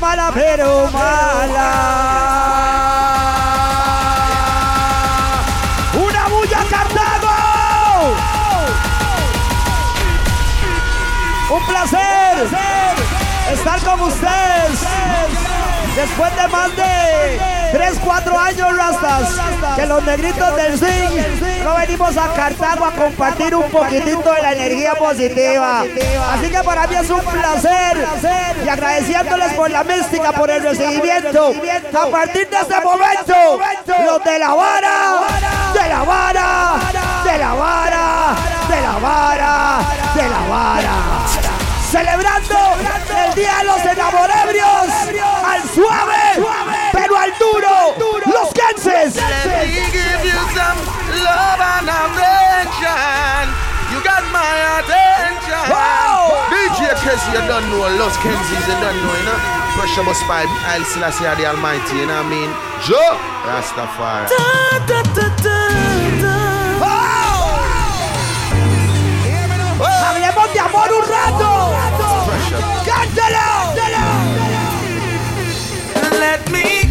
mala, pero mala. ¡Una bulla, Cartago! Un placer estar con ustedes después de más de 3, 4 años, Rastas, que los negritos del swing no venimos a Cartago a compartir un poquitito de la energía positiva. Así que para mí es un placer y agradeciéndoles por la mística, por el recibimiento. A partir de este momento, los de la vara, de la vara, de la vara, de la vara, de la vara celebrando el Día de los Enamorebrios al suave, pero al duro, los Kenses. You got my attention. Wow. DJ Kessie, you don't know. Los Kensies, you don't know, you know. Pressure Bus 5, I'll Selassie the Almighty, you know what I mean? Joe Rastafari. Da, da, da, da, da. Oh. Hablemos de amor un rato. ¡Cántalo! Let me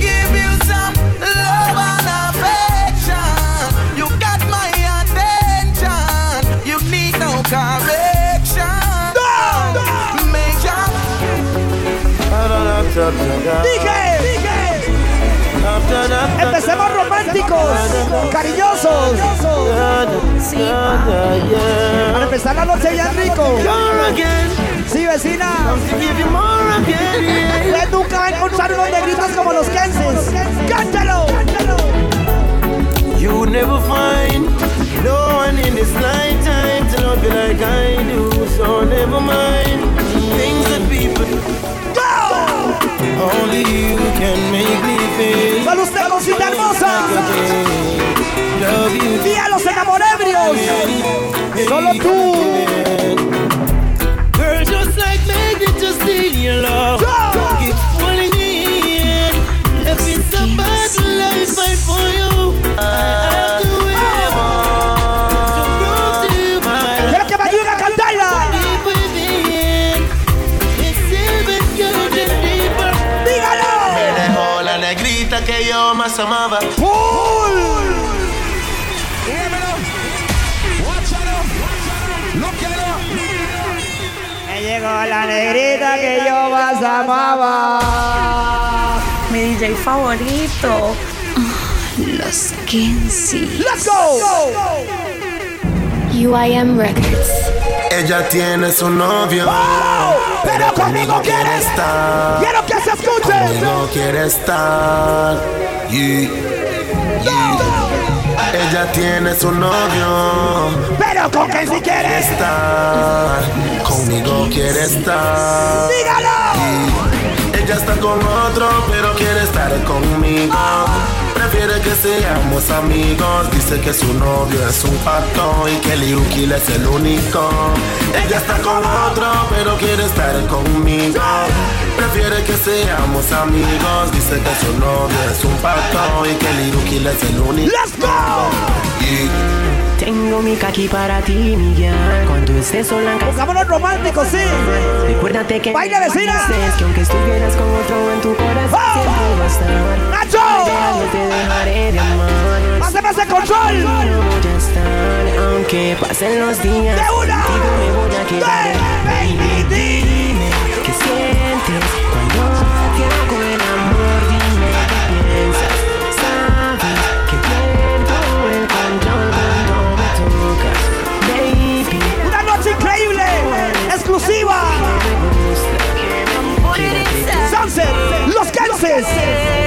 Dije, dije. Empecemos románticos, cariñosos. Para empezar la noche bien rico. Sí, vecina. Usted nunca va a encontrar unos negritos como los Kenses. ¡Cántalo! You never find no one in this lifetime to love you like I do. So never mind Only you can make me feel. Solo usted, cosita hermosa. Love you. Día a los enamorebrios. Solo tú. Girl, just like magnet, just in your love. Don't más amaba. ¡Pull! Me llegó la negrita que yo más amaba. Mi DJ favorito. Los Kensi. Let's go. UIM Records. Ella tiene su novio, ¡Oh! pero conmigo quiere estar. Quiero que se escuche. Conmigo quiere estar. Yeah, yeah. Ella tiene su novio, Pero con que si quieres. estar. Conmigo quiere estar. Dígalo. Ella está con otro, pero quiere estar conmigo. Prefiere que seamos amigos. Dice que su novio es un pato y que Liu Kill es el único. Ella está con otro, pero quiere estar conmigo. Prefiere que seamos amigos. Dice que su novio es un pato y que Liu Kill es el único. Let's go. Y Tengo mi kaki para ti, Miguel. Cuando estés sola en casa, Pongámonos románticos, sí. recuérdate que Baile, vecina. que aunque estuvieras con otro en tu corazón, ¡Oh! siempre va a estar. ¡Nacho! Ya no te dejaré de amar. Pásame ese control. No voy a estar, aunque pasen los días. De una. Contigo me voy a quedar. Baby, Dime qué sientes Los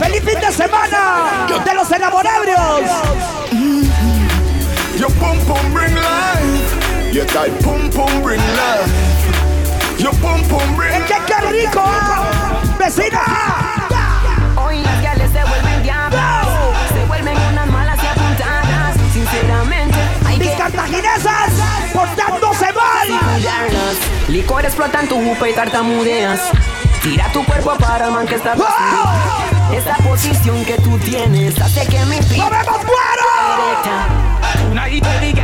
¡Feliz fin de semana! ¡De los enamorabrios! Mm ¡Qué, qué rico! ¡Vecina! Hoy las gales se vuelven diablas. Se vuelven unas malas y apuntadas. Sinceramente, hay que... cartaginesas portándose mal! Licores flotan tu jupa y tartamudeas. Tira tu cuerpo para el man que está ¡Oh! Esa posición que tú tienes hace que mi piel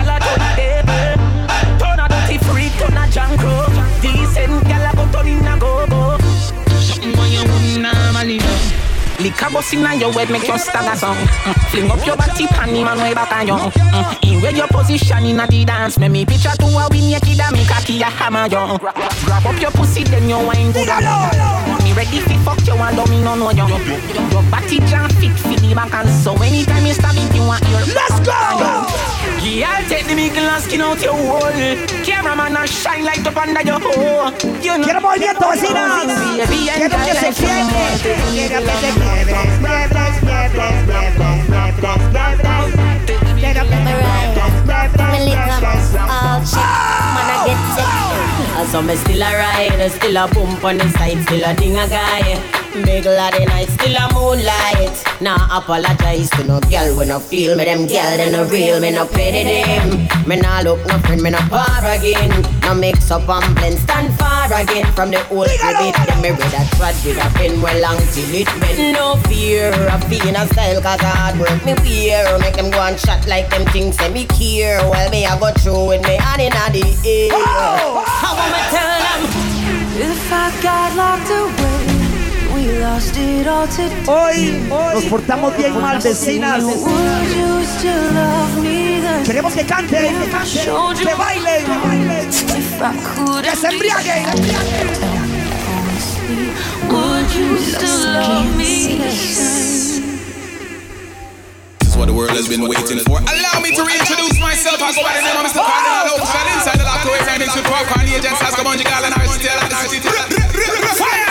I turn a devil. Turn a dirty freak, turn a junk crow. Decent girl, I go turn in a go-go. Something when you wouldn't normally know. Liquor bust inna your head, make you stagger song. Mm. Fling up your body, pan him and way back on you. Mm. In where your position inna the dance, make me picture to a win naked and make a key a hammer you. Grab, up your pussy, then you wine good. Dígalo. Me ready fi fuck you and don't me no know you. Your body jam fit fi the back and so anytime you stab it, you want your Let's go! I'll take the big and skin out your hole. Cameraman, I shine like the under your hole. You know, Quiero. Baby, and Quiero que se quiebre. Quiero que se quiebre. Quiebre, quiebre, quiebre, quiebre, quiebre. Quiero que se Uh, So me still a ride, still a pump on the side, still a ding a guy. Big lady night, still a moonlight. Nah apologize to no girl when I feel me. Them girl they no real, me no pity them. Me nah look no friend, me no par again. No mix up and blend, stand far again from the old Dígalo. bit. Them me read a trad with a pen well long till it bend. No fear of being a style, cause hard work me wear. Make them go and shot like them things, say me care. Well me I go through with me hand in the air. How am I tell them? If I got locked away, Hoy nos portamos bien mal, vecinas. Would you still love me then? Queremos que canten, que bailen, If I could, que se embriaguen. would you still love me then? This is what the world has been waiting for. Allow me to reintroduce myself. I go by the name of Mr. Cardinal Official inside the lockaway remix with popcorn agents. Ask about Jigal and I still at the city. Fire!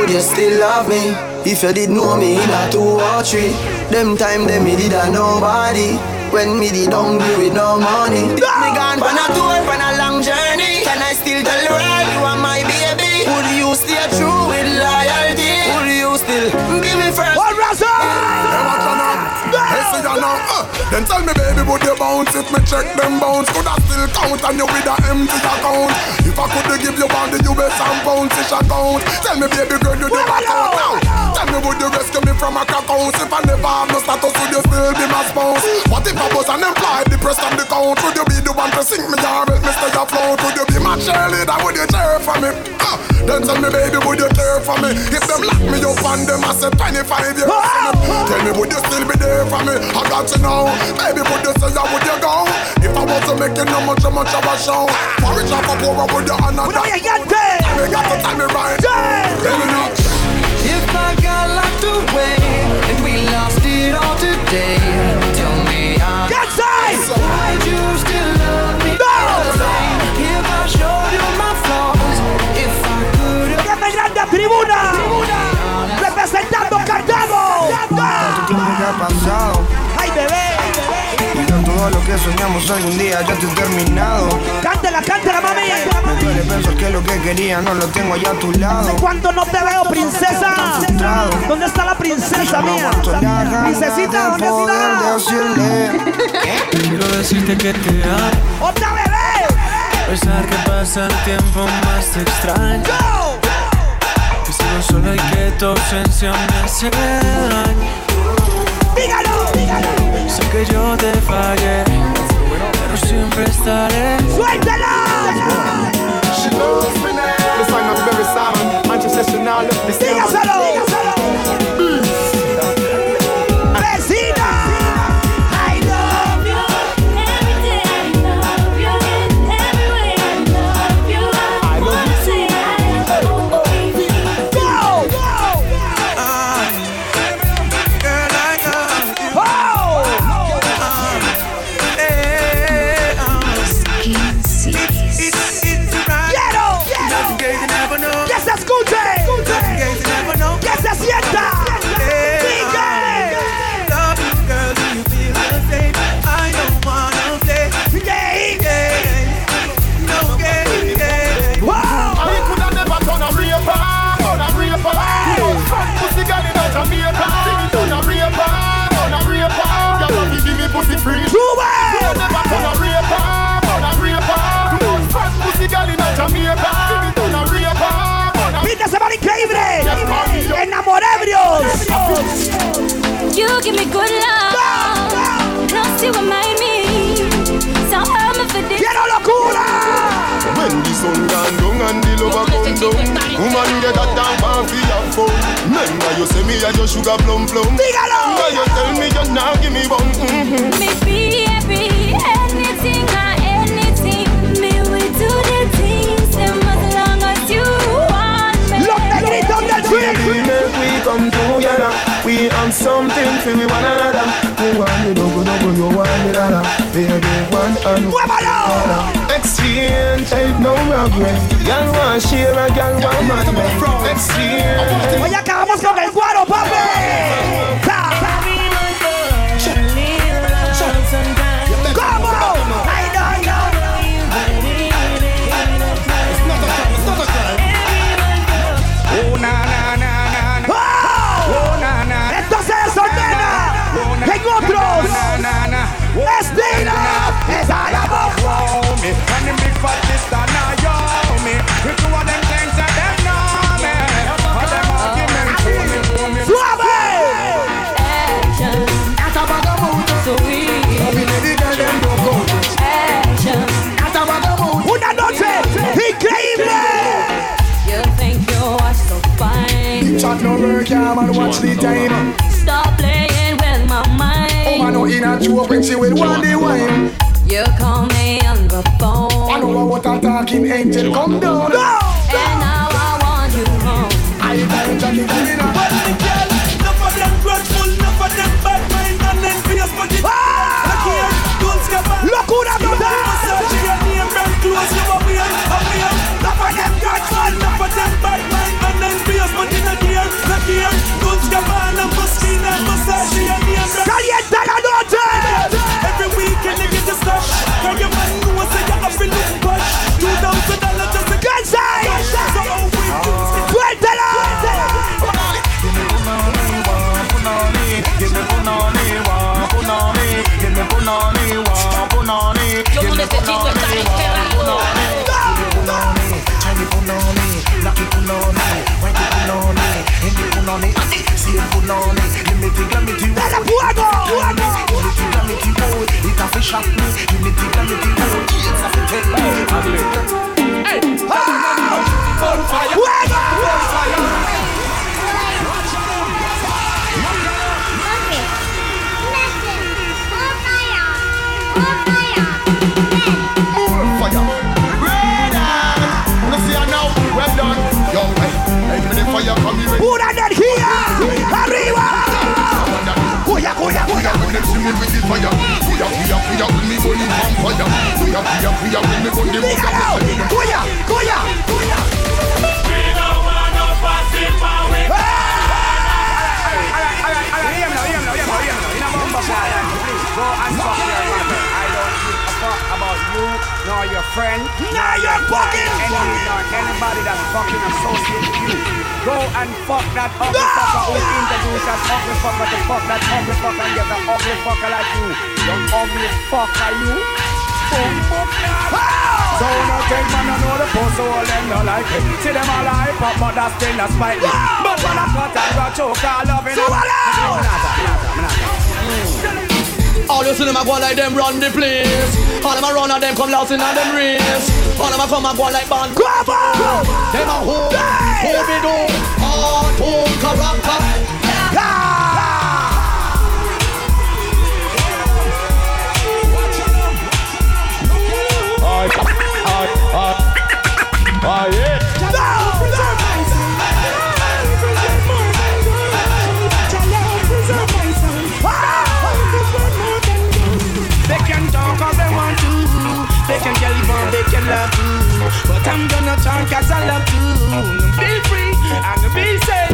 Would you still love me if you did know me in a two or three? Them time them me did a nobody. When me did hungry with no money. Me gone on a tour, on a long journey. Can I still tell world you are my baby? Would you stay true with loyalty? Would you still give Hey, now, uh, Then tell me, baby, would you bounce if me check them bounce? Could I still count on you with a empty account? If I could give you all the US and pounds, it's account. Tell me, baby girl, you do back out now. Tell me, would you rescue me from a crack house? If I never have no status, would you still be my spouse? What if I was unemployed, depressed on the count? Would you be the one to sing me or help me stay afloat? Would you be my cheerleader? Would you cheer for me? Uh, then tell me, baby, would you care for me? If them lock me up and them, I said 25 years. Tell me, would you still be there for me? I got to know. Baby, would you say, would you go? If I was to make it no much, much of a show. For rich or for poor, would you honor ¡Uno that? y gigante! You got to tell me right. Yeah. Tell me now. Tribuna! ¡Representando Cartago! tiempo ya ha pasado todo lo que soñamos algún día ya te he terminado. ¡Cántela, cántela, mami! Me duele pensar que lo que quería no lo tengo allá a tu lado. ¿Cuánto no te veo, princesa? ¿Dónde está la princesa No mía? ganas Princesita, de ¿dónde está? decirle Quiero decirte que te amo. ¡Otra bebé! A pesar que pasa el tiempo más te extraño. ¡Go! Que sigo solo y que tu ausencia me hace daño. ¡Dígalo! ¡Dígalo! Sé que yo te fallé, pero siempre estaré. ¡Suéltala! She loves me now. The sign of very Simon. Manchester she now left me ¡Dígaselo! ¡Dígaselo! Phone Remember you say me a your sugar plum plum Dígalo! Now you tell me you now give me bum mm-hmm. Me be happy, anything or anything. Me we do the things, them as long as you want me. ¡Los negritos del We make we come together We have something for we one another You want me dogo dogo, you want me dada Baby, one and ¡Muévalo! Exchange, ain't no regret Girl want share a girl want man Exchange Hoy acabamos con el cuadro, papi. Chat no work, yeah watch the time Stop playing with my mind. Oh man, mind. no in a joke when she will want the wine You call me on the phone. I phone, know what a talking angel come down Go! dear. Good Gabbana, Moschina, Masashi, Every weekend they get the stuff. Cause your man knows that you looking but two thousand dollars just to get inside. Do is get Cuéntala! Give ¡Dale fuego! ¡Fuego! fire. Brother, no see her now, well done. Yo, hey, hey, me the fire come here. ¡Pura energía! ¡Arriba! with the fire. Fire, fire, fire, with me. Fire, fire, fire, with me. Fire, fire, fire. We don't want no I don't give a fuck about you, nor your friend, nor your fucking enemy, nor anybody that's fucking associated with you. Go and fuck that ugly No! fucker who introduced that ugly fucker to fuck that ugly fucker and get an ugly fucker like you. You ugly fucker, you. Boom, boom, So no take man, I know the post, so all them don't like it. See them all hype up, but that's still not spite me. But when I cut and got choke, I love it. All you see them a go like them run the place. All them a run and them come lost in a them race. All them a come and go like band. Come on! Them a who? Who be do? Hard home character. They love to. But I'm gonna talk cause I love to. Be free and be safe.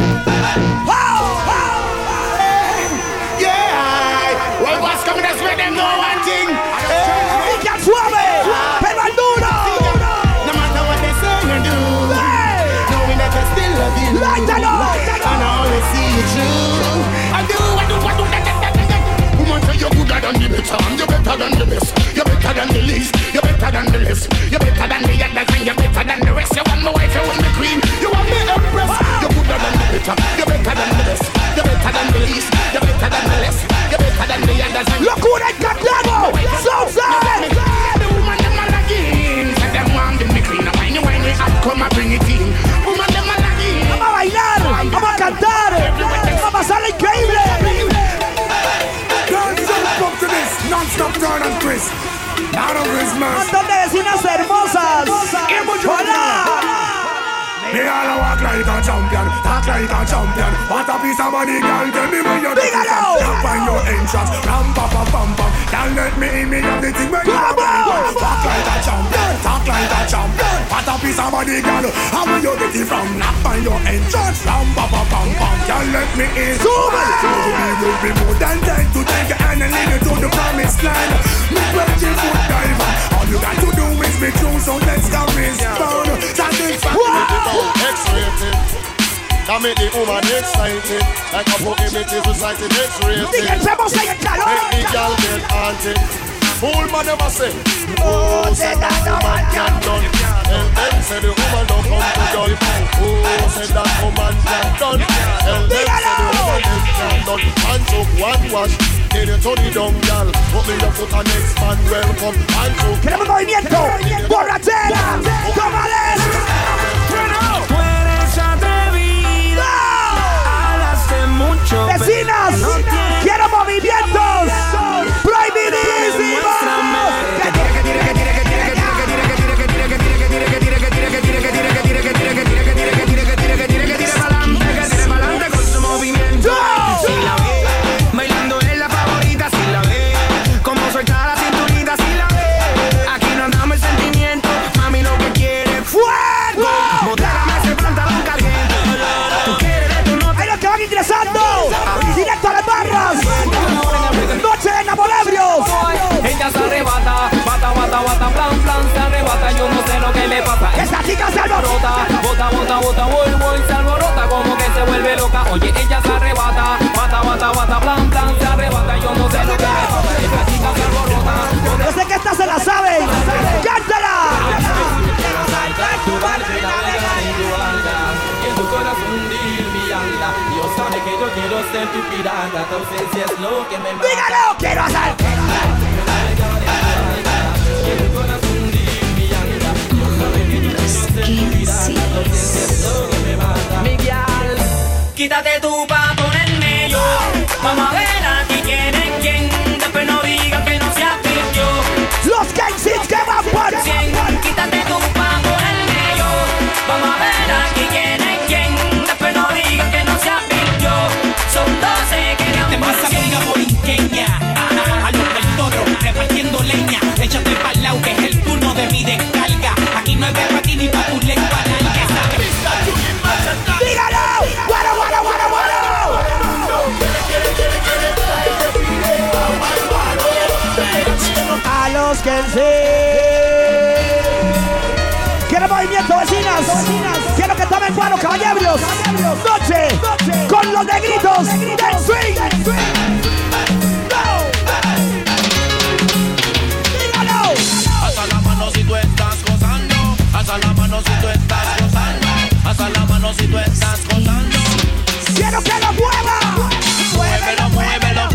Yeah, well, what's coming? That's where them know one thing. ¡Y que suave! ¡Pero al duro! No matter what they say or do, knowing that I still love you. Láitalo! Oh, oh. And I always see you true. I do, I do, I do. Woman say you're gooder than the better, and you're better than the best. You're better than the least, you're better than the list. You're better than the others and you're better than the rest. You want my wife, you want the queen, you want me empress. You're gooder than the bitter, you're better than the best. You're better than the least, you're better than the less. You're better than the others. Look who they got down, Southside. The woman them all again, said them want me queen. I'm whiny, whiny, I come and bring it in. Woman them all again. Vamos a bailar, vamos a cantar, vamos a pasar increíble. Non-stop turn and twist Claro de vecinas hermosas. ¡Hola! Champion. What a piece of body, girl. Tell me where you're Dígalo. Up on your entrance. Ram, pa, pa, pam, pam. Girl, let me in me of the thing when you're Vamos. Walk like a champion. Talk like a champion. What a piece of body, girl. How will you get it from? Knock on your entrance. Ram, pa, pa, pam, pam. Girl, let me in. So we will be more than time to take your hand and lead you to the promised land. Me twenty foot diver. All you got to do is be true, so let's go respond. Satisfaction. X-rated. That make the woman excited Like a society X-rated Dígansemos ahí el calor. Make the girl get haunted. Fool man never say Oh, say that no man can done. Tell them say the woman don't come to done Oh, say that woman can done? Tell them say the woman can done. Hands up, one wash. Then you turn it down, girl. Put me your foot on next man Welcome, hands up. Queremos movimiento. Borrachera. Tómales. Vecinas. Quiero movimientos. Bota, bota, bota, voy, voy, se alborota, como que se vuelve loca. Oye, ella se arrebata, bata, bata, bata, plan, plan, se arrebata, yo no sé lo que le pasa. Esta chica se alborota. Yo sé que esta se la saben. ¡Cántala! Me y tu corazón mi. Dios sabe que yo quiero ser tu pirata, tu ausencia es lo que me mata. ¡Dígalo! ¡Quiero hacer! Quítate tú pa' tomen guaro, caballeros. Noche con los negritos del swing. Alza la mano si tú estás gozando. Alza la mano si tú estás gozando. Alza la mano si tú estás gozando. Quiero que lo mueva. Muévelo, muévelo.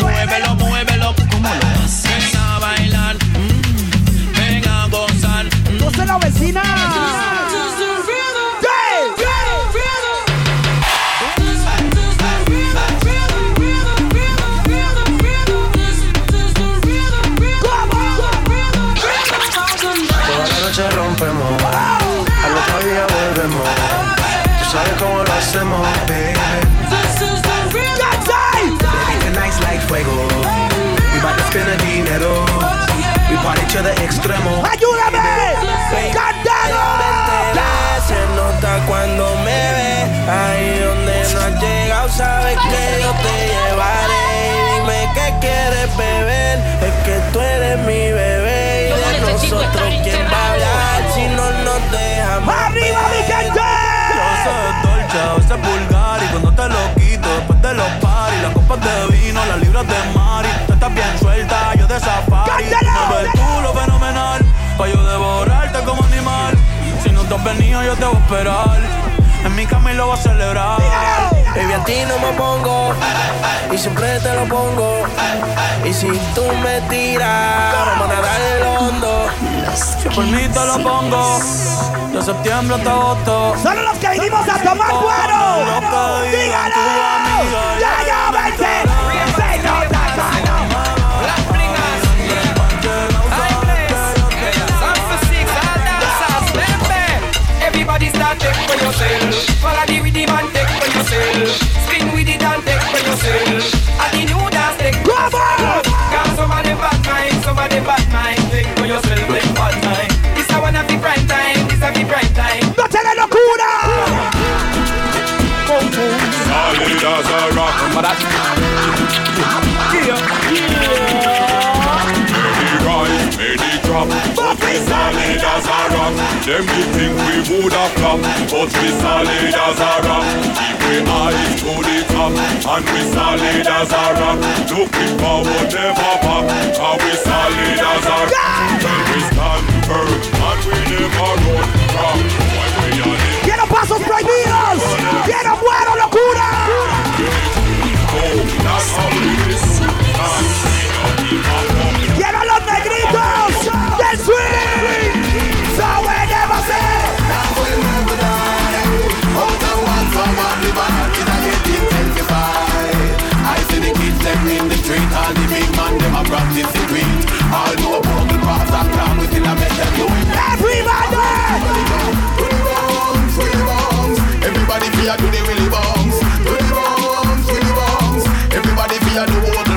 Muévelo, muévelo. ¿Cómo lo haces? Ven a bailar. mm, Ven a gozar. mm. Soy la vecina. Quieres beber, es que tú eres mi bebé. Y de nosotros, ¿quién va a hablar si no nos dejamos? ¡Arriba, mi gente! Yo soy dolce, a veces vulgar Y cuando te lo quito después de los paris Las copas de vino, las libras de mari Tú estás bien suelta, yo de safari. Tú me ves tú lo fenomenal Pa' yo devorarte como animal. Si no te has venido yo te voy a esperar. En mi cama y lo voy a celebrar Baby, a ti no me pongo y siempre te lo pongo. Y si tú me tiras, vamos a nadar el hondo. Si por mí te lo pongo De septiembre hasta agosto Solo los que vinimos a tomar cuero. Dígalo. Ya, ya, vente. Everybody start take for yourself. Follow the Take for yourself. Them we think we woulda flop, but we solid as a rock. Keep we eyes to the top, and we solid as a rock. Looking forward, never back, and we solid as a rock. When we stand firm, and we never run from. When we are in ¡Quiero practice the greet. All know about the past and plan, we a make them do it. Everybody! To the bombs, to the bombs. Everybody fear to the willy bombs. To the bombs, to the bombs. Everybody fear the water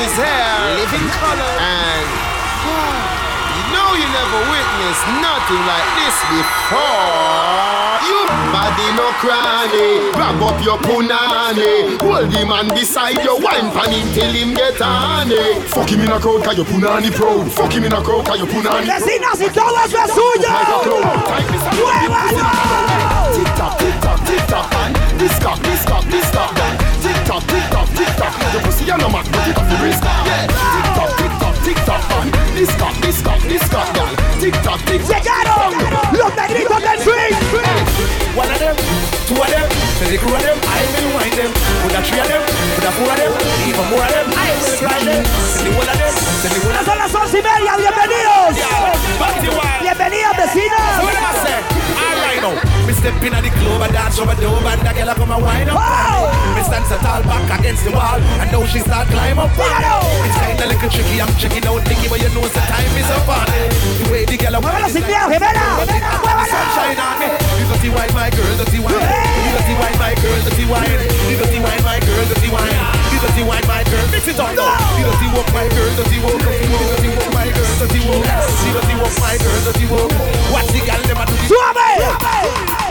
know your man is here. Living color. And you know you never witnessed nothing like this before. You body no cranny. Grab up your punani. Hold the man beside you. Wine pan him till him get honey. Fuck him in a crowd cause you punani proud. Fuck him in a crowd cause you punani proud. ¡Vecinas y todo eso es suyo! ¡Muévalo! Tick tock, tick tock, tick tock, and this cock, this cock, this cock, and tick tock, tick tock, tick tock. Your pussy and no mat, but it off the wrist. Yeah, tick tock, tick tock, tick tock, and this cock, this cock, this cock, and tick tock, tick tock. ¡Llegaron! ¡Los negritos del swing! One of them, two of them, the crew of them, I will wind them. With a three of them, with a four of them, even more of them, I will grind them. Send the one of them, send the one of Son las once y media, bienvenidos. Back to wild. Bienvenidos, vecinos. Me step in at the club and dance over the and the girl a come and wind up. Wow. Me stand so tall back against the wall, and now she start climb up. Dígalo. It's kinda little tricky, I'm checking out Nicky, but you know the time is up on it. The way the girl a Muévalo wind sin is miedo, like- gemela. Muévalo. Sunshine on me. You dirty wine, my girl, dirty wine. You dirty wine, my girl, dirty wine. You dirty wine, my girl, dirty wine. You dirty wine, my girl. Mix it up now. You dirty walk, my girl, dirty walk. You dirty walk, my girl, dirty walk. You dirty walk, my girl, dirty walk. Watch the girl them a do the ¡Suave!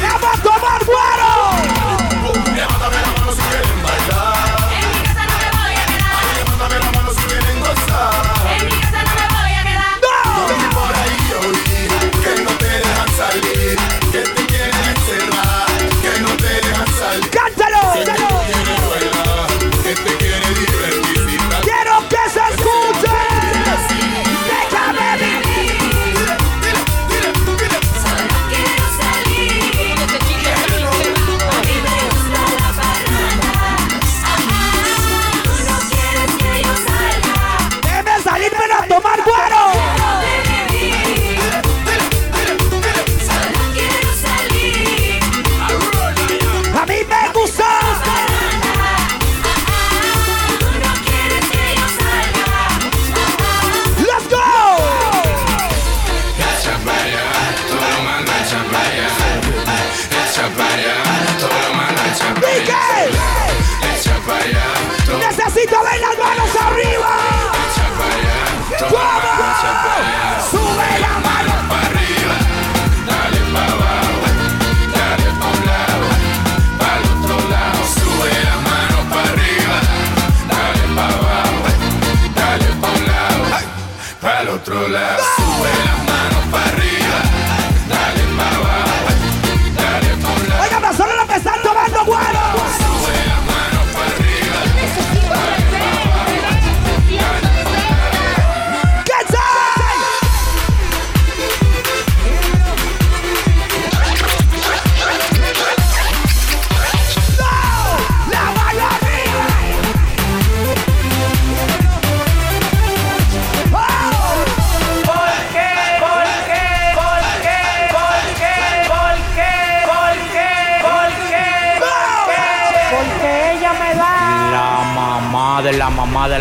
¡Vamos a tomar guaro!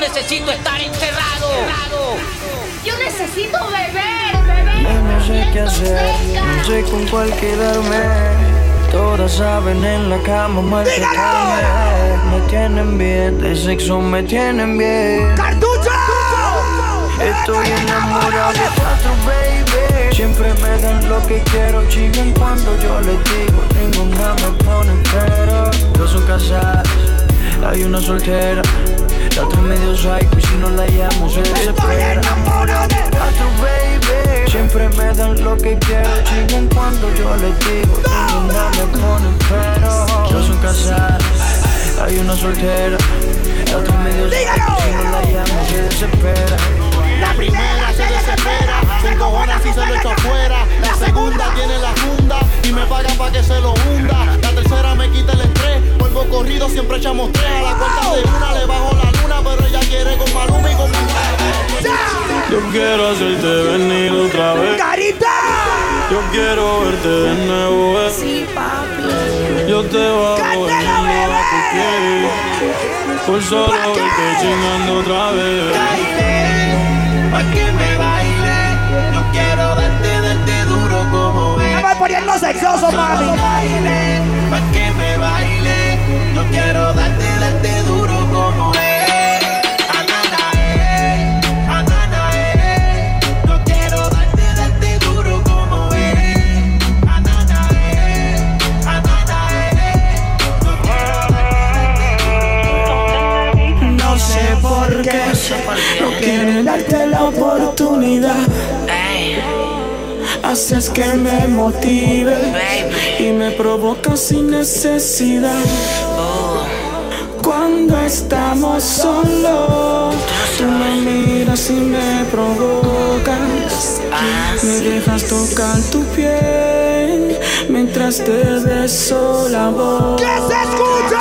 necesito estar encerrado. Yo necesito beber, beber. No sé qué hacer, no sé con cuál quedarme. Todas saben en la cama maltratarme. Me tienen bien, de sexo me tienen bien. ¡Cartucho! Estoy enamorado de cuatro, baby. Siempre me dan lo que quiero, chingan cuando yo les digo. Ninguna me pone pero. Dos son casadas, hay una soltera. Medio psycho y si no la llamo se desespera. Cuatro, baby. Siempre me dan lo que quiero, chingan cuando yo les digo. Ninguna me pone pero. Dos son casadas, hay una soltera. La otra medio psycho y si no la llamo se desespera. La primera se desespera, se encojona si se lo echo afuera. La segunda tiene la funda y me paga pa' que se lo hunda. La tercera me quita el estrés, vuelvo corrido, siempre echamos tres. A la cuenta de una le bajo la luna, pero ella quiere con Maluma y con Yo quiero hacerte venir otra vez. ¡Carita! Yo quiero verte de nuevo. eh. Sí, papi. Yo te bajo el mundo a tu pies. Por solo verte chingando otra vez. Pa' que me baile, yo quiero darte, darte duro como es. Me voy poniendo sexoso, mami. Pa' que me baile, yo quiero darte no quieren darte la oportunidad. Haces que me motive y me provoca sin necesidad. Cuando estamos solos, tú me miras y me provocas. Me dejas tocar tu piel mientras te beso la boca. ¡Que se escuche!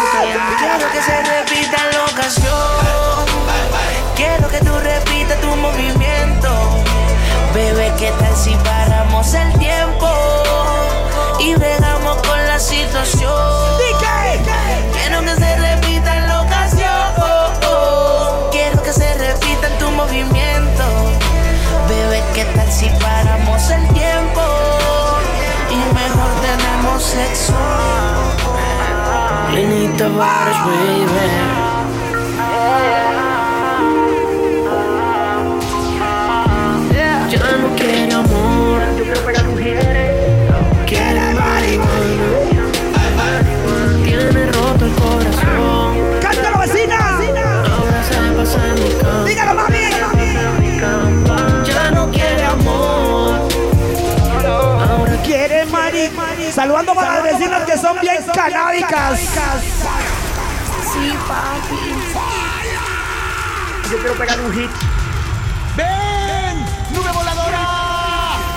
Quiero que se ¿qué tal si paramos el tiempo? Y bregamos con la situación. Quiero que se repita la ocasión. Quiero que se repita tu movimiento. Bebé, ¿qué tal si paramos el tiempo? Y mejor tenemos sexo. Lenita Varas, baby. Saludando para las vecinas que son bien canábicas. Sí, papi. Yo quiero pegar un hit. ¡Ven! ¡Nube voladora!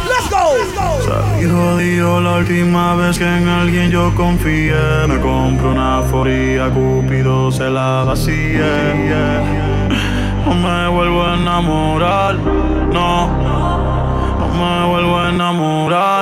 ¡Let's go! La última vez que en alguien yo confié. Me compro una foría, Cupido se la vacíe. No me vuelvo a enamorar, no. No me vuelvo a enamorar.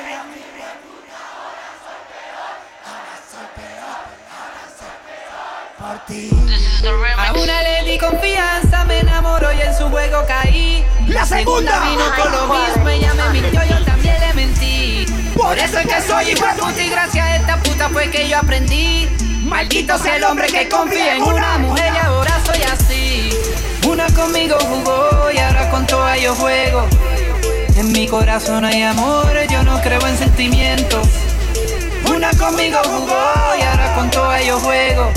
ti. A una le di confianza, me enamoró y en su juego caí. La segunda. vino con lo mismo, ella me mintió, yo también le mentí. Por eso es que soy hijo puta y gracias a esta puta fue que yo aprendí. Maldito sea el hombre que confía en una mujer y ahora soy así. Una conmigo jugó y ahora con toda yo juego. En mi corazón hay amor, yo no creo en sentimientos. Una conmigo jugó y ahora con toda yo juego.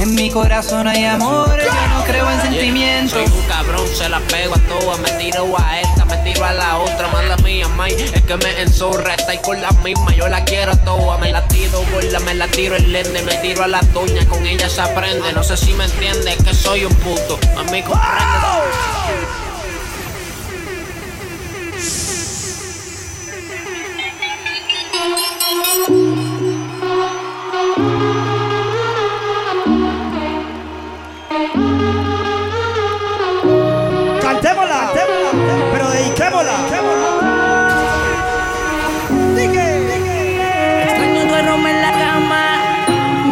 En mi corazón hay amor, yo no creo en sentimientos. Soy un cabrón, se la pego a todas. Me tiro a esta, me tiro a la otra. Mala mía, may. Es que me enzurra, está ahí con la misma. Yo la quiero a todas. Me la tiro bola, me la tiro el lente. Me tiro a la doña, con ella se aprende. No sé si me entiende, que soy un puto. A mí comprende.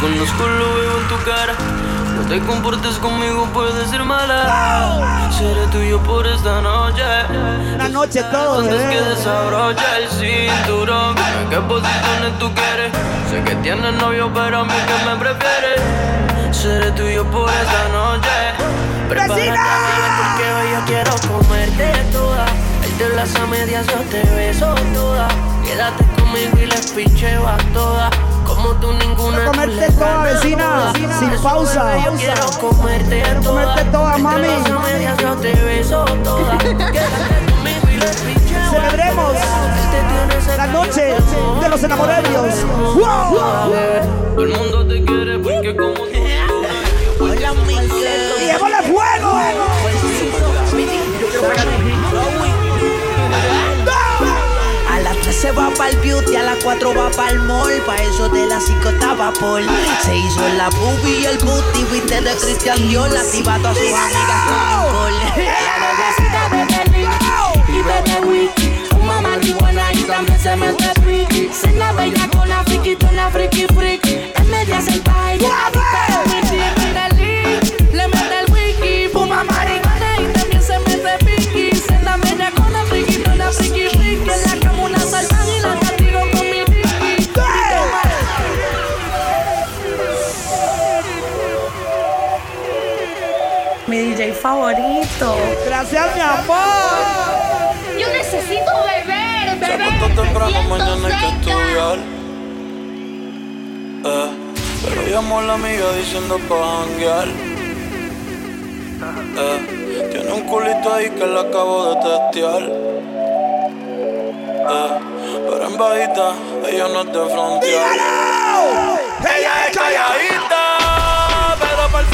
conozco, lo veo en tu cara. No te comportes conmigo, puedes ser mala. Seré tuyo por esta noche. Una noche todo, Antes bebé. que desabrocha el cinturón. Dime qué posiciones tú quieres. Sé que tienes novio, pero a mí que me prefieres. Seré tuyo por esta noche. Prepárate porque hoy yo quiero comerte toda. El de las a medias yo te beso toda. Quédate conmigo y les pincheo a todas. Como tú ninguna. Quiero comerte toda, vecina, sin pausa. bebé, Yo quiero comerte comerte toda, mami. yo te beso toda. Celebremos la noche de los enamorados. ¡Wow! Todo el mundo te quiere porque como tú ¡Y llévole fuego! Se va para el beauty, a las 4 va para el mall. Pa' eso de las 5 estaba Paul. Se hizo la boobie y el booty. Viste de Christian Dior, activa a todas sus amigas con leak y bebe wiki. Fuma marihuana y también se mete friki. La bella con la friki, tú la friki friki. En media se baila, favorito. Gracias, mi amor. Yo necesito beber, Se beber. acostó temprano, mañana hay que estudiar. Eh, pero llamó a la amiga diciendo pa' janguear. Eh, tiene un culito ahí que la acabo de testear. Eh, pero en bajita, ella no es de frontear. Ella es calladita, pero para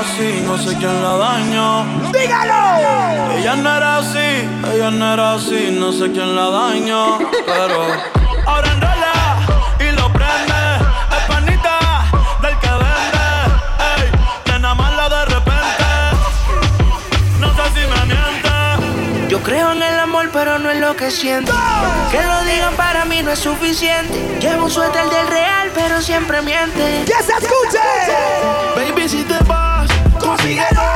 era así, no sé quién la dañó. ¡Dígalo! Ella no era así, ella no era así, no sé quién la dañó. Pero ahora enrola y lo prende. Es panita del que vende. Ey, nena mala de repente. No sé si me miente. Yo creo en el amor, pero no en lo que siento. Que lo digan para mí no es suficiente. Llevo un suéter del real, pero siempre miente. ¡Que se escuche! Baby, si te vas, consíguelo. Igual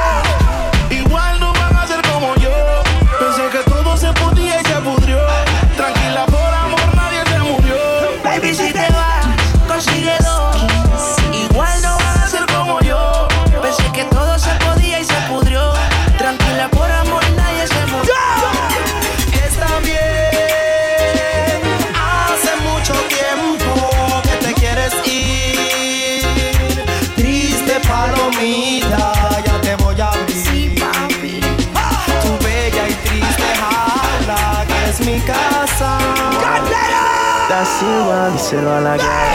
Da Silva, díselo a la guerra.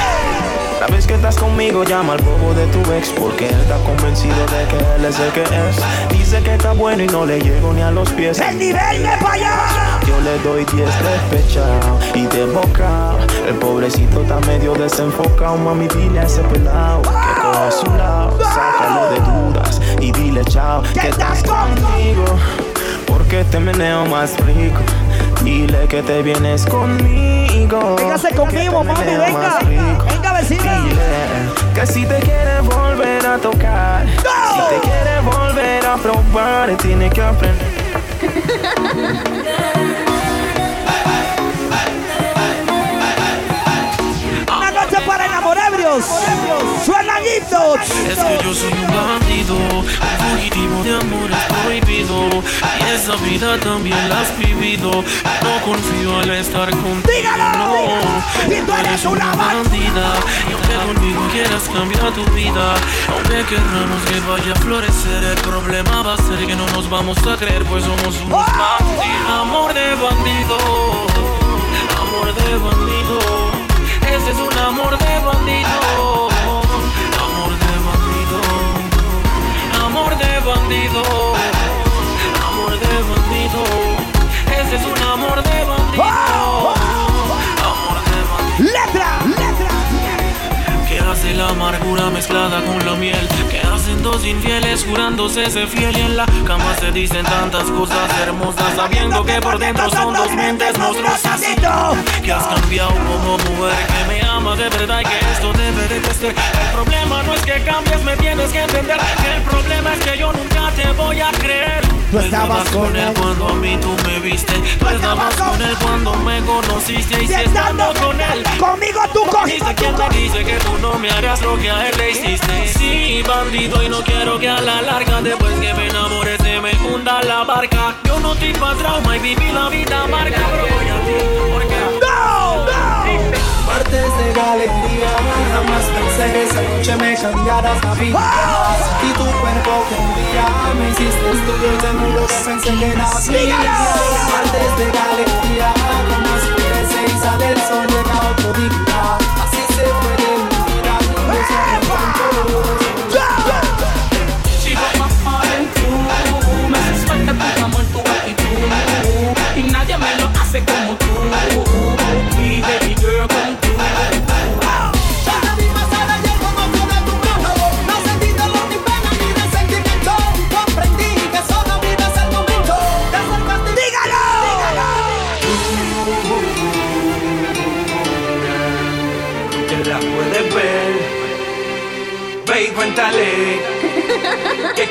La vez que estás conmigo, llama al bobo de tu ex Porque él está convencido de que él es el que es. Dice que está bueno y no le llego ni a los pies. ¡El nivel de allá! Yo le doy 10 despechado y de boca. El pobrecito está medio desenfocado. Mami, dile a ese pelado que coja a su lado. Sácalo de dudas y dile chao. Que estás conmigo Porque te meneo más rico Dile que te vienes conmigo Véngase conmigo, mami, venga. Venga, vecina. Dile que si te quiere volver a tocar, si te quiere volver a probar, tiene que aprender. Suenan himnos. Es que yo soy un bandido, un fugitivo de amores prohibido. Y esa vida también la has vivido. No confío al estar contigo. Y tú eres una bandida. Y aunque conmigo quieras cambiar tu vida, aunque querramos que vaya a florecer, el problema va a ser que no nos vamos a creer, pues somos un bandido. Amor de bandido, amor de bandido. Ese es un amor de bandido. Amor de bandido. Amor de bandido. Amor de bandido. Ese es un amor de bandido. Amor de bandido. Letra, letra. Que hace la amargura mezclada con la miel Que hacen dos infieles jurándose ser fiel Y en la cama se dicen tantas cosas hermosas Sabiendo que por dentro son dos mentes monstruosas Que has cambiado como mujer Amas de verdad y que esto debe de crecer. El problema no es que cambies, me tienes que entender. Que el problema es que yo nunca te voy a creer. Tú estabas con él. cuando a mí tú me viste. Tú estabas con él cuando me conociste Y si estando con él Conmigo tú cogiste quién me dice que tú no me harías lo que a él le hiciste. Sí, bandido, y no quiero que a la larga Después que me enamore se me hunda la barca. Yo no te pa' trauma y viví la vida amarga Pero voy a ti. Partes de galería, jamás pensé que esa noche me cambiaras la vida. Y tu cuerpo que un día me hiciste estudio te juro que pensé que nacía. Partes de galería, jamás pensé y sale el sol llega otro día.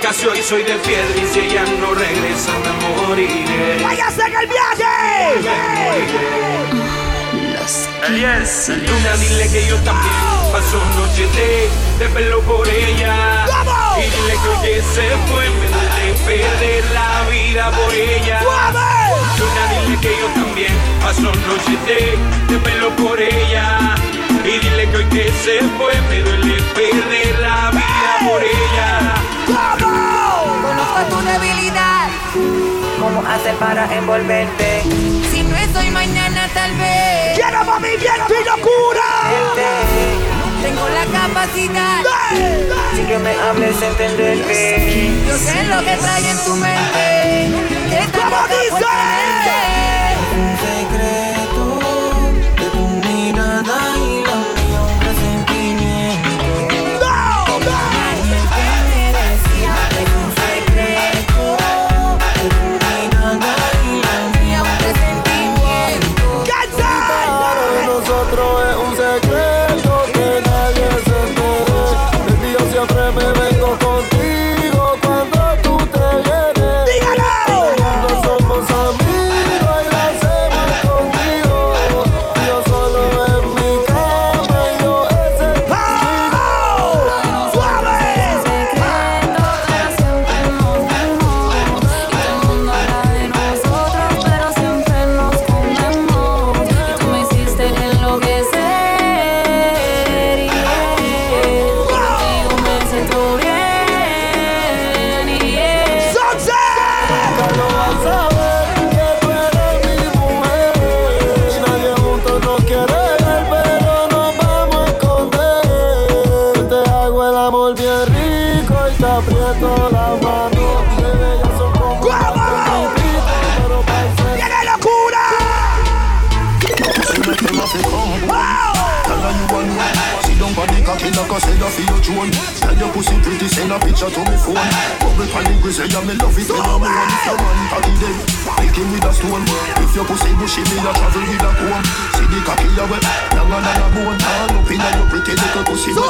Casi hoy soy de piedra y si ella no regresa me moriré. ¡Váyase en el viaje! Yes. Luna, dile que yo también paso noche de, de pelo por ella. Y dile que hoy se fue, me duele perder la vida por ella. Luna, dile que yo también paso noche de, de pelo por ella. Y dile que hoy que se fue, me duele perder la vida por ella. Conozco tu debilidad. ¿Cómo hacer para envolverte? Si no es hoy, mañana tal vez. ¡Quiero mami viento y locura! Tengo la capacidad. Si que me hables, entenderte. Yo sé lo que trae en tu mente. ¿Cómo dice? Drone. Tell your pussy pretty, send a picture to me phone. Bubble pan the grizzly, yeah, me love it. Me no more if your man cocky dead. Pick him with a stone. If your pussy bushy, me a travel with a comb. See the cocky ya wet, longer than a bone. Turn up inna your pretty little pussy. So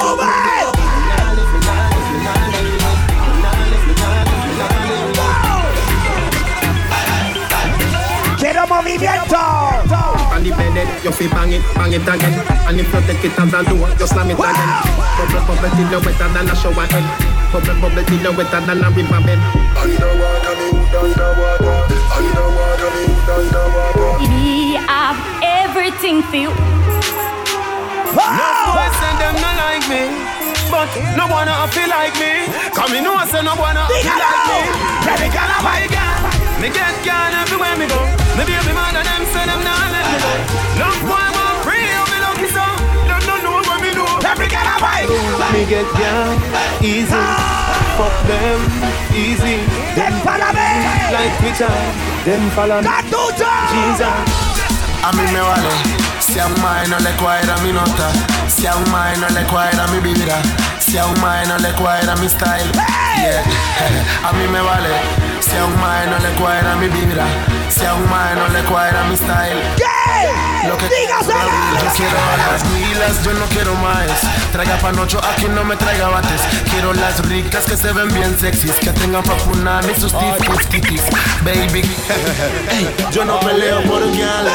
Quiero movimiento. On the bed, you feel bang it, bang it again. And if you take it as a door, you slam it again. Bubble, bubble till you wetter than a shower head. Bubble, bubble till you wetter than a river bed. Underwater, me underwater. Underwater, me underwater. We have everything for you. No boy say them not like me, but no wanna feel like me. Come me know say no wanna feel like me. Baby girl, I buy girl. Me get girl everywhere me go. Me baby mother them say them not let me go. No boy want free, oh me lucky so. Don't know what me do. Every girl I buy. Me get girl easy. Fuck them easy. Them follow me. Like Twitter. Them follow me. Jesus. A mí me vale Si a un mae no le cuadra mi nota Si a un mae no le cuadra mi vibra Si a un mae no le cuadra mi style yeah. A mí me vale Si a un mae no le cuadra mi vibra Si a un mae no le cuadra mi style. Lo que Yo quiero a las milas, yo no quiero más Traiga panocho, aquí no me traiga bates. Quiero las ricas que se ven bien sexys Que tengan pa' funar ni sus titis, titis. Baby. Yo no peleo por gales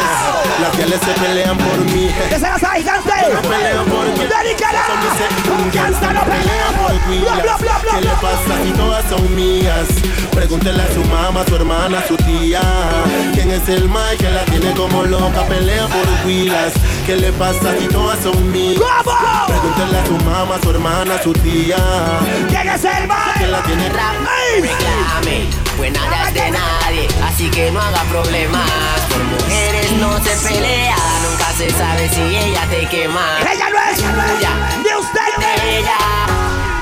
Las gales se pelean por mí. Que se las hay. Yo no peleo por mí Dedícala. Son mis Un gangsta no pelea por bla, ¿Qué le pasa si todas son mías? Pregúntele a su mamá, a su hermana, a su tía ¿Quién es el Mike que la tiene como loca? Pelea por huilas ¿Qué le pasa si todas son mías? Pregúntele a su mamá, a su hermana, a su tía ¿Quién es el Mike? Que la tiene reclame, pues nada es de nadie, así que no haga problemas. Por mujeres no se pelea, nunca se sabe si ella te quema. Ella no es tuya, de usted, de ella.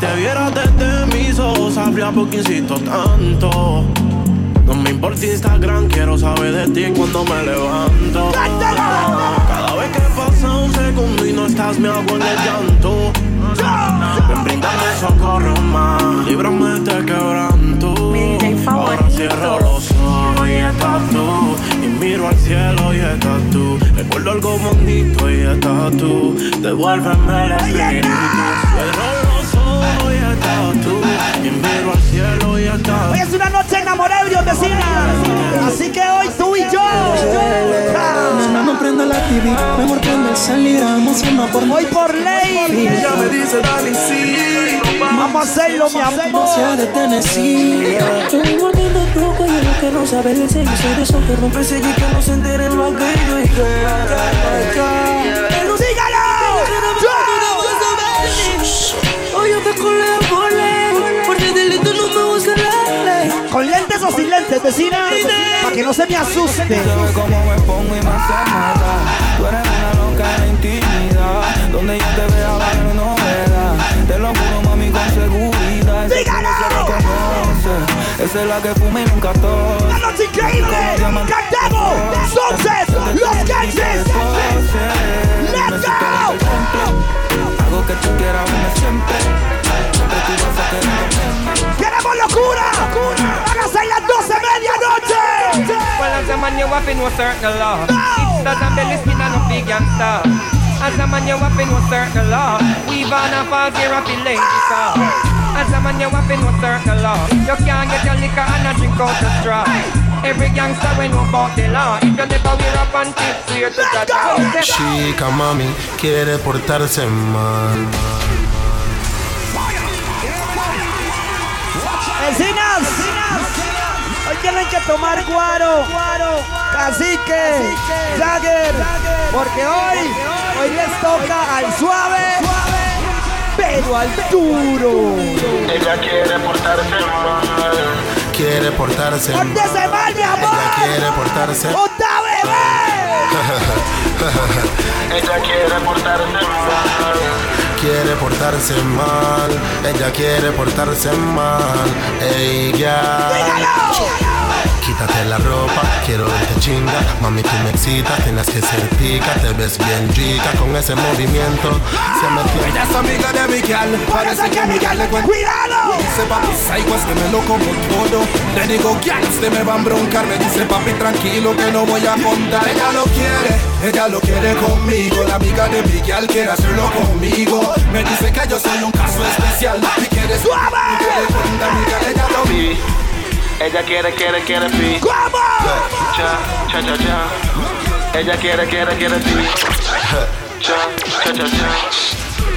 Te vieras desde mis ojos, sabría por qué insisto tanto. No me importa Instagram, quiero saber de ti cuando me levanto. Cada vez que pasa un segundo y no estás, me hago en el llanto. Ven, brindame socorro más, líbrame de quebranto. Ahora cierro los ojos y estás tú. Y miro al cielo y estás tú. Recuerdo algo bonito y estás tú. Devuélveme el espíritu. Hoy es una noche enamorada, Dios vecina. Así que hoy tú y yo. Nena, no prenda la TV, mejor prende el salir, vamos por Hoy por ley. Ella me dice, dale, sí. Vamos a hacerlo, mi amor. No sea de Tennessee. Yo voy mordiendo tu cuello, lo que no sabe el sello. Soy de esos que rompe sello y que no se enteren lo aquello. Y que vecina. Para que no se me asuste. Cómo me pongo y más se mata. Tú eres una loca en intimidad. Donde yo te vea, vale novedad. Te lo juro, mami, con seguridad. ¡Dígalo! Esa es la que fuma y nunca tose. ¡La noche increíble! ¡Cantemos! ¡Entonces! ¡Los gangsters! ¡Let's go! Algo que tú quieras verme siempre. ¡Queremos locura! ¡Hágase las 12 medianoche! Well, as a man, you have to know certain law. It doesn't belly skin and no big gangster. As a man, you have to know certain law. We've on a false here up in lady car. As a man, you have to know certain law. You can't get your liquor and a drink out the straw. Every gangster we know about the law. If you never wear a panty, swear to God. Chica mami quiere portarse mal ¡Vecinas! Hoy quieren que tomar guaro, cacique, Jagger, porque hoy, hoy les toca al suave, pero al duro. Ella quiere portarse mal. Quiere portarse mal. ¡Pórtese mal, mi amor! Ella quiere portarse ¡Otra Ella quiere portarse mal. Quiere portarse mal. Ella quiere portarse mal. Ella. Quítate la ropa, quiero verte chinga. Mami, tú me excitas, tienes que ser pica. Te ves bien rica con ese movimiento. Se me tiene. Ella es amiga de Miguel, parece que Miguel le cuenta. ¡Cuidado! Dice papi, psycho, este me lo como todo. Le digo, ¿quién usted me va a broncar? Me dice papi, tranquilo que no voy a contar. Ella lo quiere, ella lo quiere conmigo. La amiga de Miguel quiere hacerlo conmigo. Me dice que yo soy un caso especial. Y quiere ¡Suave! Miguel, ella lo vi. Ella quiere, quiere, quiere pi. ¿Cómo? Cha, cha, cha, cha. Ella quiere, quiere, quiere pi. Cha, cha, cha, cha.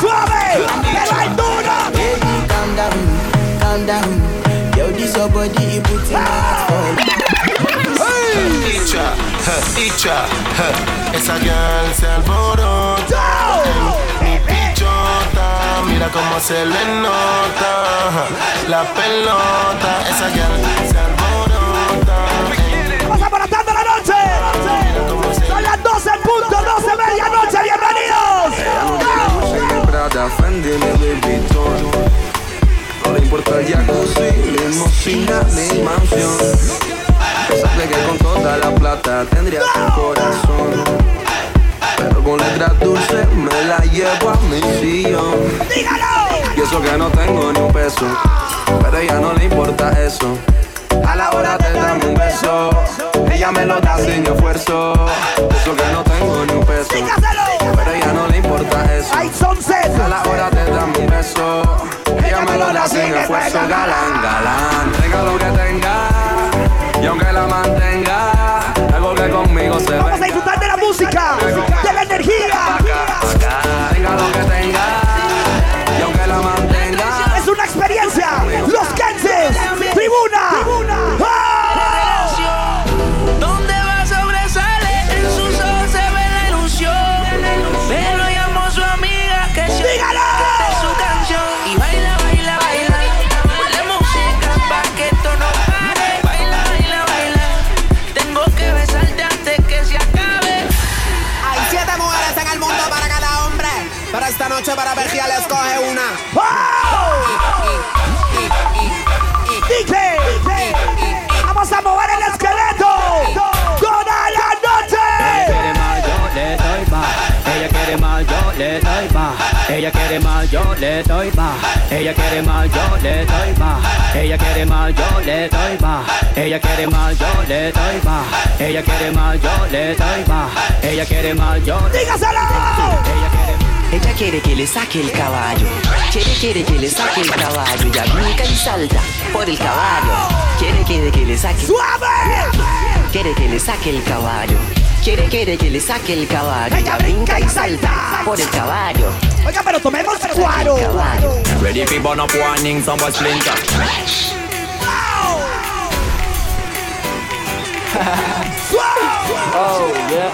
suave! ¡Pero al duro! Baby, calm down, calm down. Yo, this your body, you put in my heart Icha, Icha, esa girl se alborota. Mira cómo se le nota. La pelota, esa girl se alborota Prada, Fendi, mi Louis Vuitton No le importa el jacuzzi, limosina ni mansión. Sabe que con toda la plata tendría tu corazón. Pero con letras dulces me la llevo a mi sillón. Y eso que no tengo ni un peso Pero a ella no le importa eso. A la hora te dame un beso Ella me lo da sin esfuerzo. Eso que no tengo ni un peso. Pero ella no le importa eso. A la hora te dame un beso. Ella me lo da sin esfuerzo. Galán, galán. Tenga lo que tenga. Y aunque la mantenga Algo que conmigo se Vamos a disfrutar de la música, de la energía. Tenga lo que tenga. Y aunque la mantenga. Es una experiencia. Los Kenses, tribuna. ¡Ah! Ella quiere más, yo le doy más. Ella quiere más, yo le doy más. Ella quiere más, yo le doy más. Ella quiere más, yo le doy más. Ella quiere más, yo le doy más. Ella quiere más, yo ¡Dígaselo! Ella quiere que le saque el caballo. Quiere, quiere que le saque el caballo. Ella brinca y salta por el caballo. Quiere, quiere que le saque. ¡Suave! Quiere que le saque el caballo. Quiere, quiere que le saque el caballo. Ella brinca y salta por el caballo. Oiga, pero tomemos cuaro. Ready for burn up warning, some boy splinter. Oh, yeah.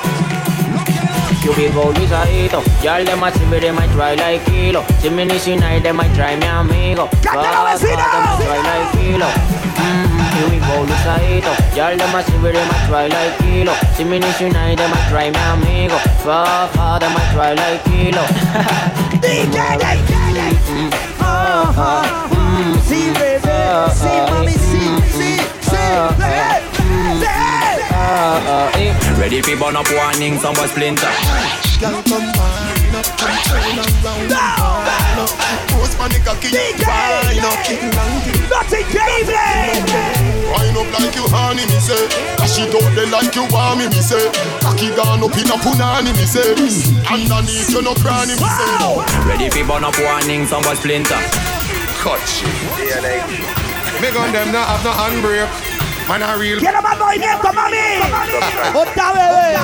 You be bolizadito. Y'all them a see me, they might try like kilo. See me this night, they might try me amigo. Fuck, fuck, they might try like kilo. Mm-hmm. Here up. Y'all them a see where them a try like kilo See me them a try amigo. Far, far, them a try like kilo DJ, DJ, see baby. See uh-huh. mommy, see, see, see. Uh-huh. Uh-huh. Ready for burn up warning, some boy splinter. Girl come wine up and turn around pose Wine up, up like you punani me say. Cash it out there like you want me me say. Cocky gone up in a punani me say. Underneath you no cranny me say. Ready for burn up warning, some boy splinter. Cut shit. Me gun them not have no handbrake. Man a real. Quiero más movimiento, mami. Otra bebé.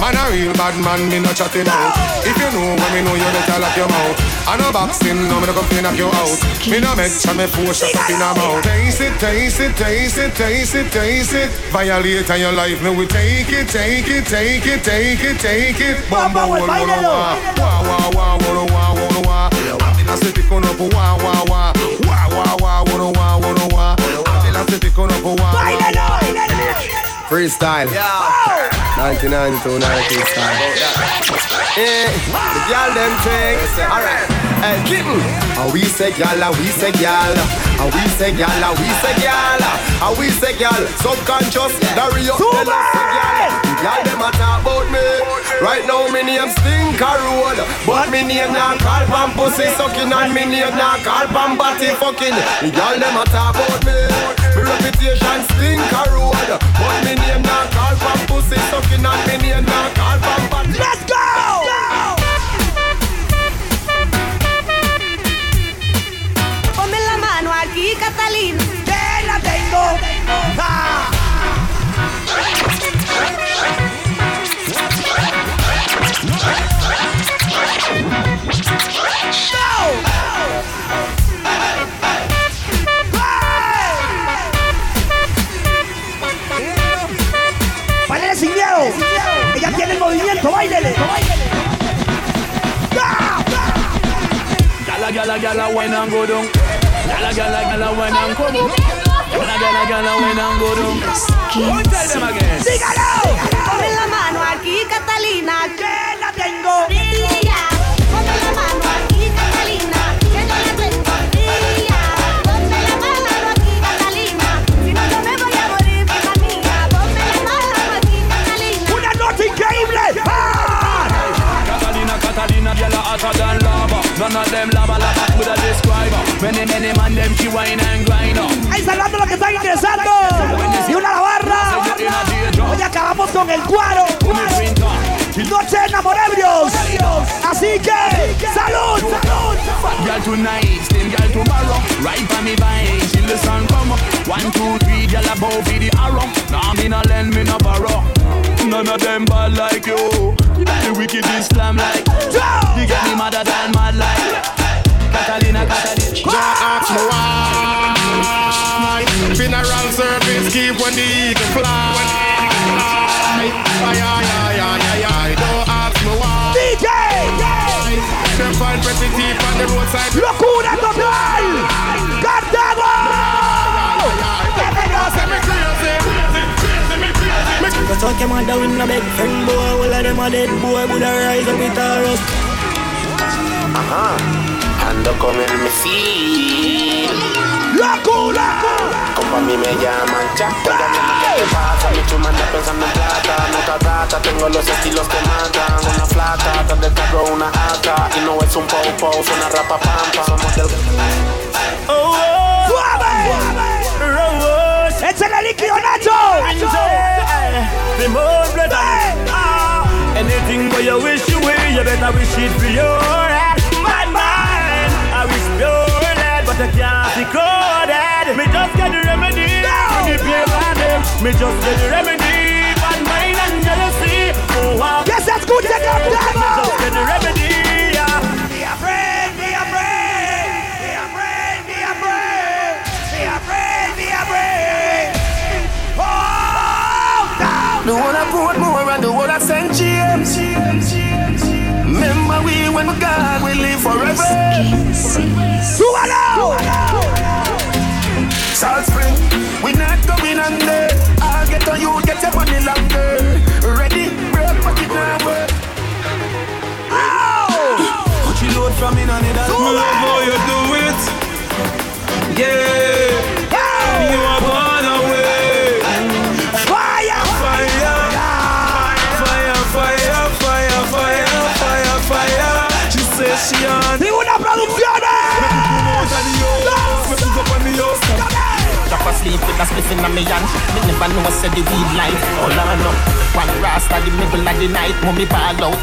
Man a real bad man, me no chatting out. If you know when me know you better lock your mouth. I no boxing, no me no come to knock you out. Me no make sure me shots up in a mouth. Taste it, taste it, taste it, taste it, taste it. Violate on your life, me we take it, take it, take it, take it, take it. Bamba wall, wall, wall, wah, wah, wah, wah, wah, wah, wah. I'm in a city corner, wah, wah, wah, wah, wah, wah, wah, wah, wah, wah. I'm in a city corner, wah, wah, wah. Freestyle. 1992, 90 style. Eh, the girl them thing. Alright. Hey, kitten. And we say gyal, and we say gyal. And we say gyal, and we say gyal. And we say. Subconscious, carry up the last say gyal. The them a talk about me. Right now me name Stinker Road. But me name not call pan pussy sucking and me name not call pan body fucking. Gyal them a talk about me. Me reputation Stinker Road. But me name not call pan pussy sucking and me name not call pan body. Let's go! Bailele. Gala, gala, gala, wine and go down. Gala, gala, gala, wine and come up. Gala, gala, gala, wine and go down. Go tell them again. Ponme la mano aquí, Catalina. Que la tengo. Many, many man them she wine and grind up. Ahí saludando a los que están ingresando. Y una la barra. Hoy acabamos con el cuaro. Noche enamorebrios. Así que, salud. Girl tonight, girl tomorrow. Right by me till the sun come up. One, two, three, girl above the arrow. Nah, me no lend, me no borrow. None of them bad like you. The wicked Islam like. You get me madder than mad like. Catalina, Catalina. Don't ask me why. Funeral service give when the eagle fly. Ay, ay, ay, ay, ay, ay. Don't ask me why. DJ. Them find pretty teeth on the roadside. Locura total. Cartago. Cause talk your mother with no big friend boy All of them a dead boy Would a rise up with a rust uh-huh. Ajá. Ando con el misil. ¡Locura! Como a mí me llaman sé qué pasa. Mi chuma anda pensando en plata. No te rata. Tengo los estilos que matan. Una flaca. Atrás del carro una AK. Y no es un po-po. Suena rapa pampa. Somos del. ¡Échale líquido, Nacho! The more blood ah. Anything where you wish you will You better wish it for your pure I can't be coded Me just get the remedy. For the pain on them Me just get the remedy. Bad mind and jealousy. Oh wow. Yes, that's good, Take check out Me just get the remedy yeah. Be afraid, be afraid, be afraid, be afraid, be afraid, be afraid. Oh, oh, oh down. The one I put more and the one I sent James. Remember we when we God we live forever. Súbalo. Salt Spring, we not going under. I'll get on you, get your money longer. Ready, break, but it not work. Put your load from in on it and love how you do it. Yeah. half asleep with a spliff in my hand. Me never know I said the weed light. All I know, one rasta the middle of the night. Ball out.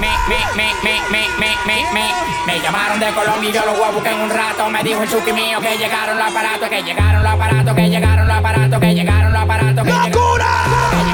Me, me, me, me, me, me, me, me. Me llamaron de Colombia y yo los voy a buscar en un rato. Me dijo el chuki mío que llegaron los aparatos, que llegaron los aparatos, que llegaron los aparatos, que llegaron los aparatos. ¡Locura!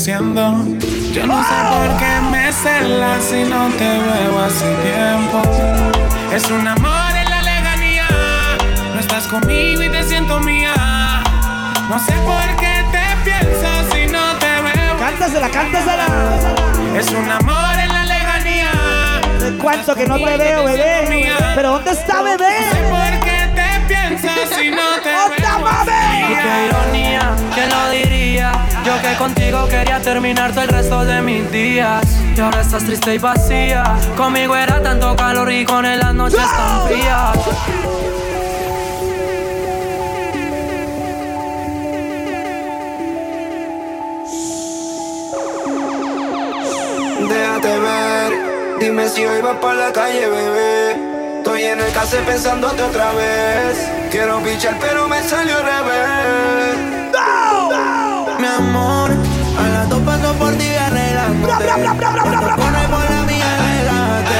Yo no sé por qué me celas si no te veo hace tiempo. Es un amor en la leganía. No estás conmigo y te siento mía. No sé por qué te pienso si no te veo. Cántasela, cántasela. Es un amor en la leganía. ¿Cuánto que no te veo, bebé? ¿Pero dónde está, bebé? qué ironía, ¿quién lo diría? Yo que contigo quería terminar todo el resto de mis días Y ahora estás triste y vacía Conmigo era tanto calor y con él las noches tan frías Déjate ver, dime si hoy vas para la calle, bebé. Estoy en el case pensándote otra vez. Quiero pichar, pero me salió revés. No, no. Mi amor, a las dos paso por ti arreglándote. Cuando por la mía, relájate.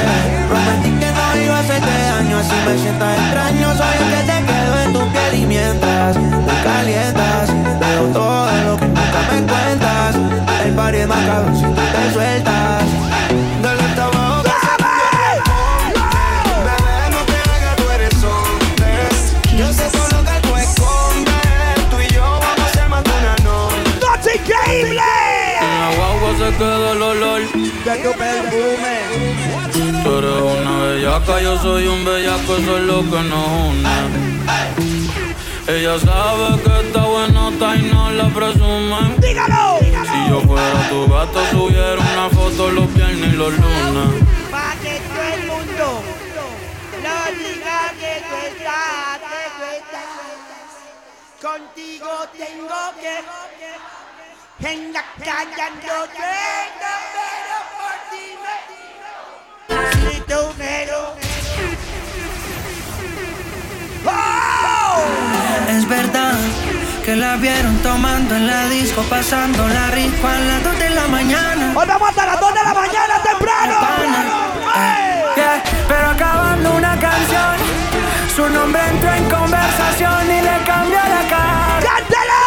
Prometí que no iba a hacerte daño. Si me sientas extraño, soy el que te quedo en tu piel. Y mientras te calientas, veo todo lo que nunca me cuentas. El party es macabro si tú te sueltas. Tu perfume. Tú eres una bellaca, yo soy un bellaco, eso es lo que nos une. Ella sabe que está buenota y no la presume. ¡Dígalo! Si yo fuera tu gato, subiera una foto los viernes y los lunes. Pa' que todo el mundo lo diga que tú estás, que tú estás. Contigo tengo que en la calle lleno, pero por ti me si tú me lo Es verdad que la vieron tomando en la disco, pasando la rico a las 2 de la mañana. Hoy vamos hasta las 2 de la mañana temprano. Eh, yeah, pero acabando una canción, su nombre entró en conversación y le cambió la cara. ¡Cántela!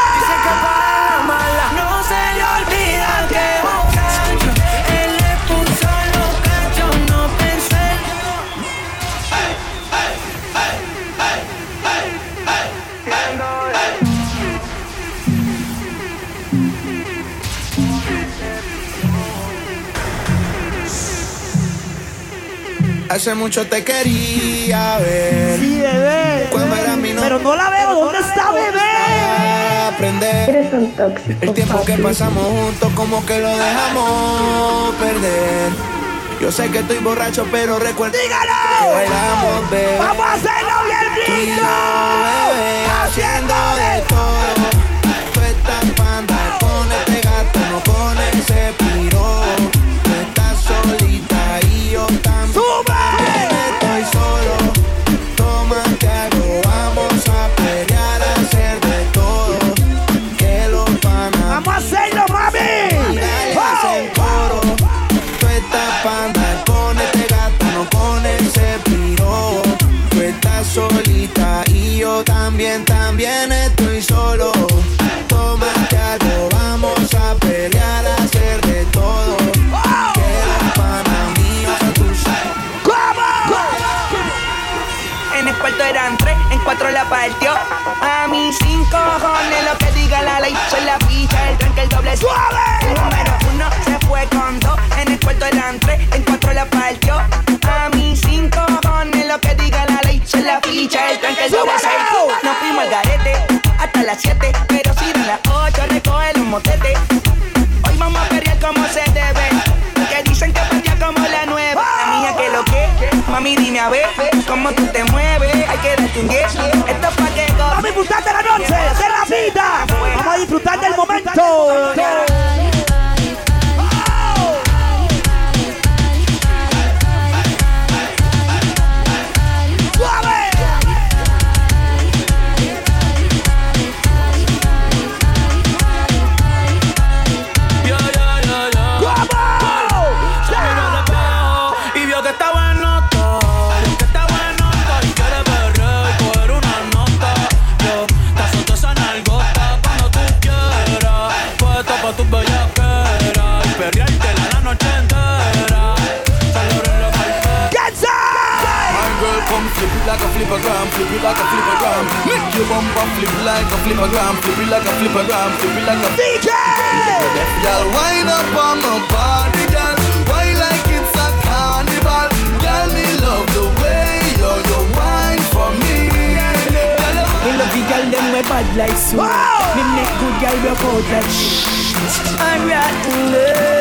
Hace mucho te quería ver. Sí, bebé. Cuando era mi Pero no la veo. ¿Dónde está, bebé? Aprender. Eres un tóxico. El tiempo que pasamos juntos como que lo dejamos perder. Yo sé que estoy borracho, pero recuerda que bailamos, bebé. ¡Vamos a hacerlo bien Tú y lindo! yo, bebé, haciendo solita y yo también, también estoy solo. Toma que algo, vamos a pelear, a hacer de todo. Que los panas míos a En el cuarto eran tres, en cuatro la partió. A mis cinco cojones, lo que diga la ley, soy la ficha, el tranque, el doble suave. El número uno se fue con dos, en el cuarto eran tres, en cuatro la partió. La ficha, el tranque, doble seis. Nos fuimos al garete hasta las siete, pero si de las ocho recoge los motetes. Hoy vamos a pelear como se debe. Que dicen que partía como la nueva. La mía que lo que. Mami, dime a ver cómo tú te mueves. Hay que darte un 10. Esto es pa' que Vamos a disfrutar de la noche, de la vida. Vamos a disfrutar del momento. It like a flippergram, flip it like a flippergram. Make your bumper flip like a flippergram, flip it like a flippergram, flip it like a DJ. Girl, wind up on my body, girl. Why like it's a carnival? Girl, me love the way you you wine for me. Me love the girl them we bad like so. Me make good girl broke out like shh. Alright,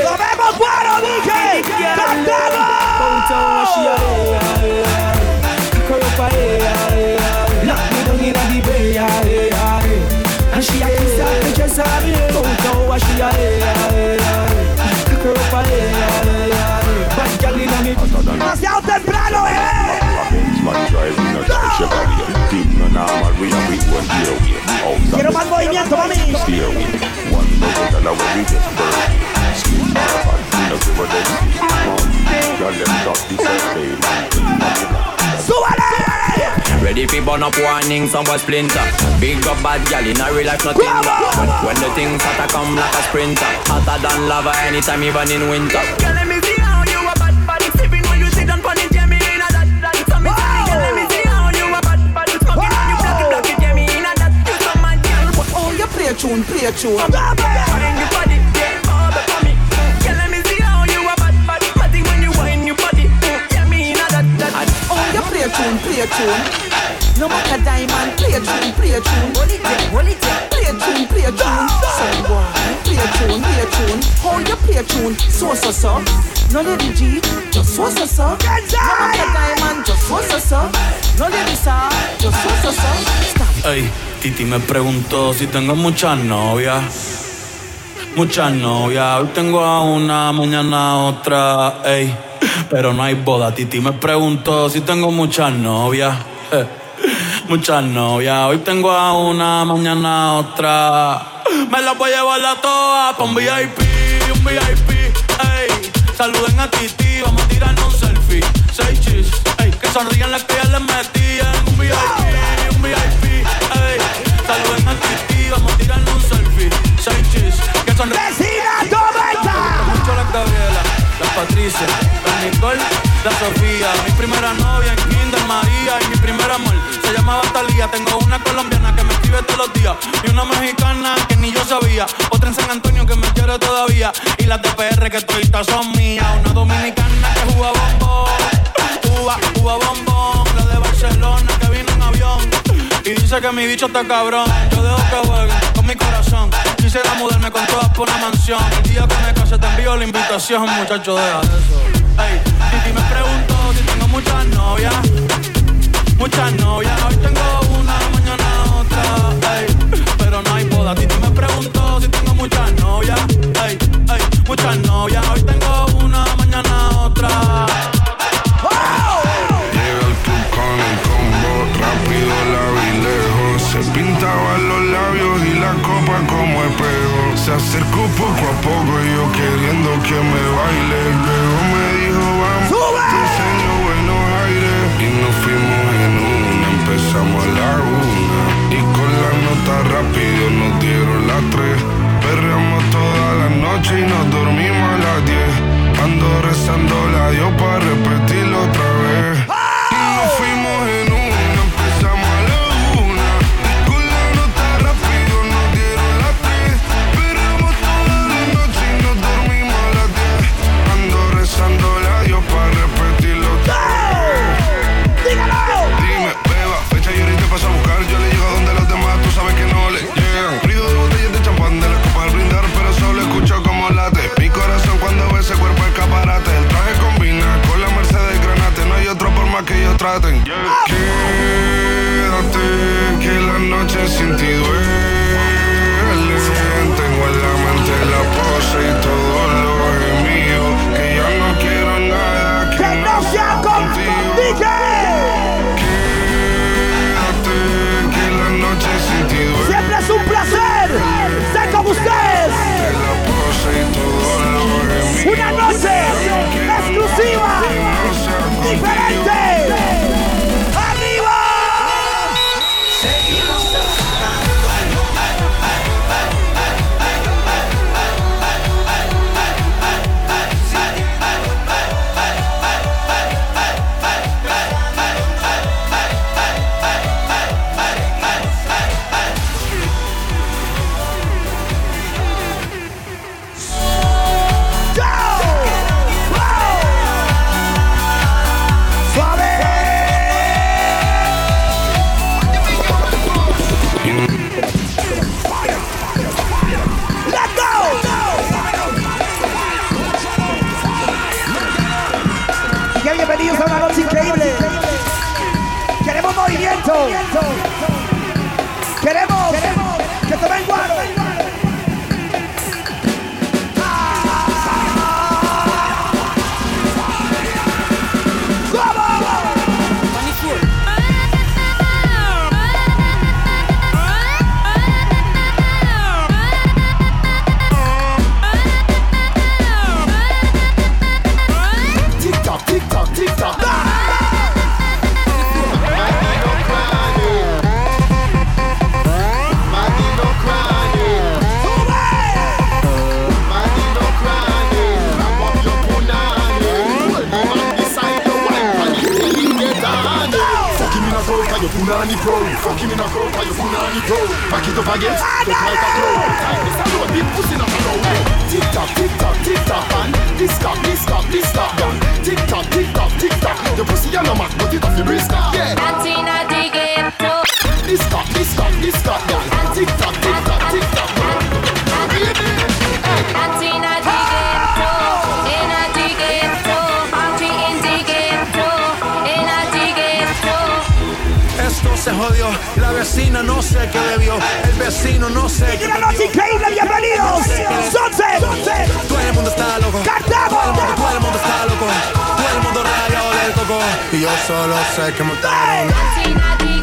¡Lo vemos guaro, DJ! ¡Cantamos! Downtown, she a hey, Pick her up a hey, Lock me down in the bay, hey, hey. And she a kiss her, me dress her, me Downtown, she a hey, Pick her up a hey, Bad girl inna me Demasiado temprano, eh. Man driving a Chevrolet Thing no normal We are we one gear away Outside Quiero más movimiento, mami. Steer away One double dollar where we get burned Skin motherfucker We no give a dead speed Girl them drop this up ¡Súbale! Ready for burn up warning, some was splinter. Big up bad gal in a real life, nothing when, when the things hotter come like a sprinter. Hotter than lava anytime, even in winter. Girl, let me see how you a bad body Sipping when you sit down pon it, yeah, me inna that, that So me say, girl, let me see how you a bad body Smoking when you block it, block it, yeah, me that. You so mad, girl. Oh, you play a tune, play a tune tune, play a tune. No matter diamond, play a tune, play a tune. Hold it there, hold it there. Play a tune, play a tune. Boy, play a tune, play a tune. How you play a tune? So so so. No lady G, just so so so. No matter diamond, just so so so. No lady sa, just so so so. Stop. Ey, Titi me preguntó si tengo muchas novias. Muchas novias, hoy tengo a una, mañana a otra, ey. Pero no hay boda, Titi me preguntó si tengo muchas novias. Muchas novias, hoy tengo a una, mañana a otra. Me la voy a llevar a todas pa' un VIP, un VIP, ey. Saluden a Titi, vamos a tirarnos un selfie. Seis chis, ey. Que sonrían las que ya les metían. Un VIP, un VIP, ey. Saluden a Titi, vamos a tirarnos un selfie. Seis chis, que sonrían. ¡Vecina, toma mucho la Gabriela, la Patricia, la Nicole, la Sofía. Mi primera novia en Kinder María y mi primer amor se llamaba Talía. Tengo una colombiana que me escribe todos los días y una mexicana que ni yo sabía. Otra en San Antonio que me quiere todavía y las de PR que toditas son mías. Una dominicana que juega bombón, Cuba, Cuba bombón. La de Barcelona que vino en avión y dice que mi bicho está cabrón. Yo dejo que jueguen con mi corazón. Quisiera mudarme con todas por una mansión. El día que me case te envío la invitación, muchacho, deja de eso. Ey, Titi me preguntó si tengo muchas novias. Muchas novias, hoy tengo una, mañana otra. Ey, pero no hay boda. Titi me preguntó si tengo muchas novias. Ey, ey, muchas novias, hoy tengo una, mañana otra. Pintaban los labios y la copa como espejo. Se acercó poco a poco y yo queriendo que me baile. Luego me dijo, vamos, te enseño buenos aires. Y nos fuimos en una, empezamos a la una. Y con la nota rápido nos dieron las tres. Perreamos toda la noche y nos dormimos a las diez. Ando rezando la Dios para repetirlo otra vez. Más que in a crowd for your food on your toe. Packet of baguettes, look like a clown. Time is a load, big pussy not a low. Tick tock, tick tock, tick tock, man. This this this done. Tick tock, tick tock, tick tock. Pussy on a mat, it off your wrist. Yeah. Antina dig it, This cock, this cock, this done. Tick tock. jodió. La vecina no sé qué debió. El vecino no sé qué. Una noche increíble, bienvenidos. Sunset. Todo el mundo está loco. Cantamos. Todo el mundo está loco. Todo el mundo radio le tocó. Y yo solo sé que montaron.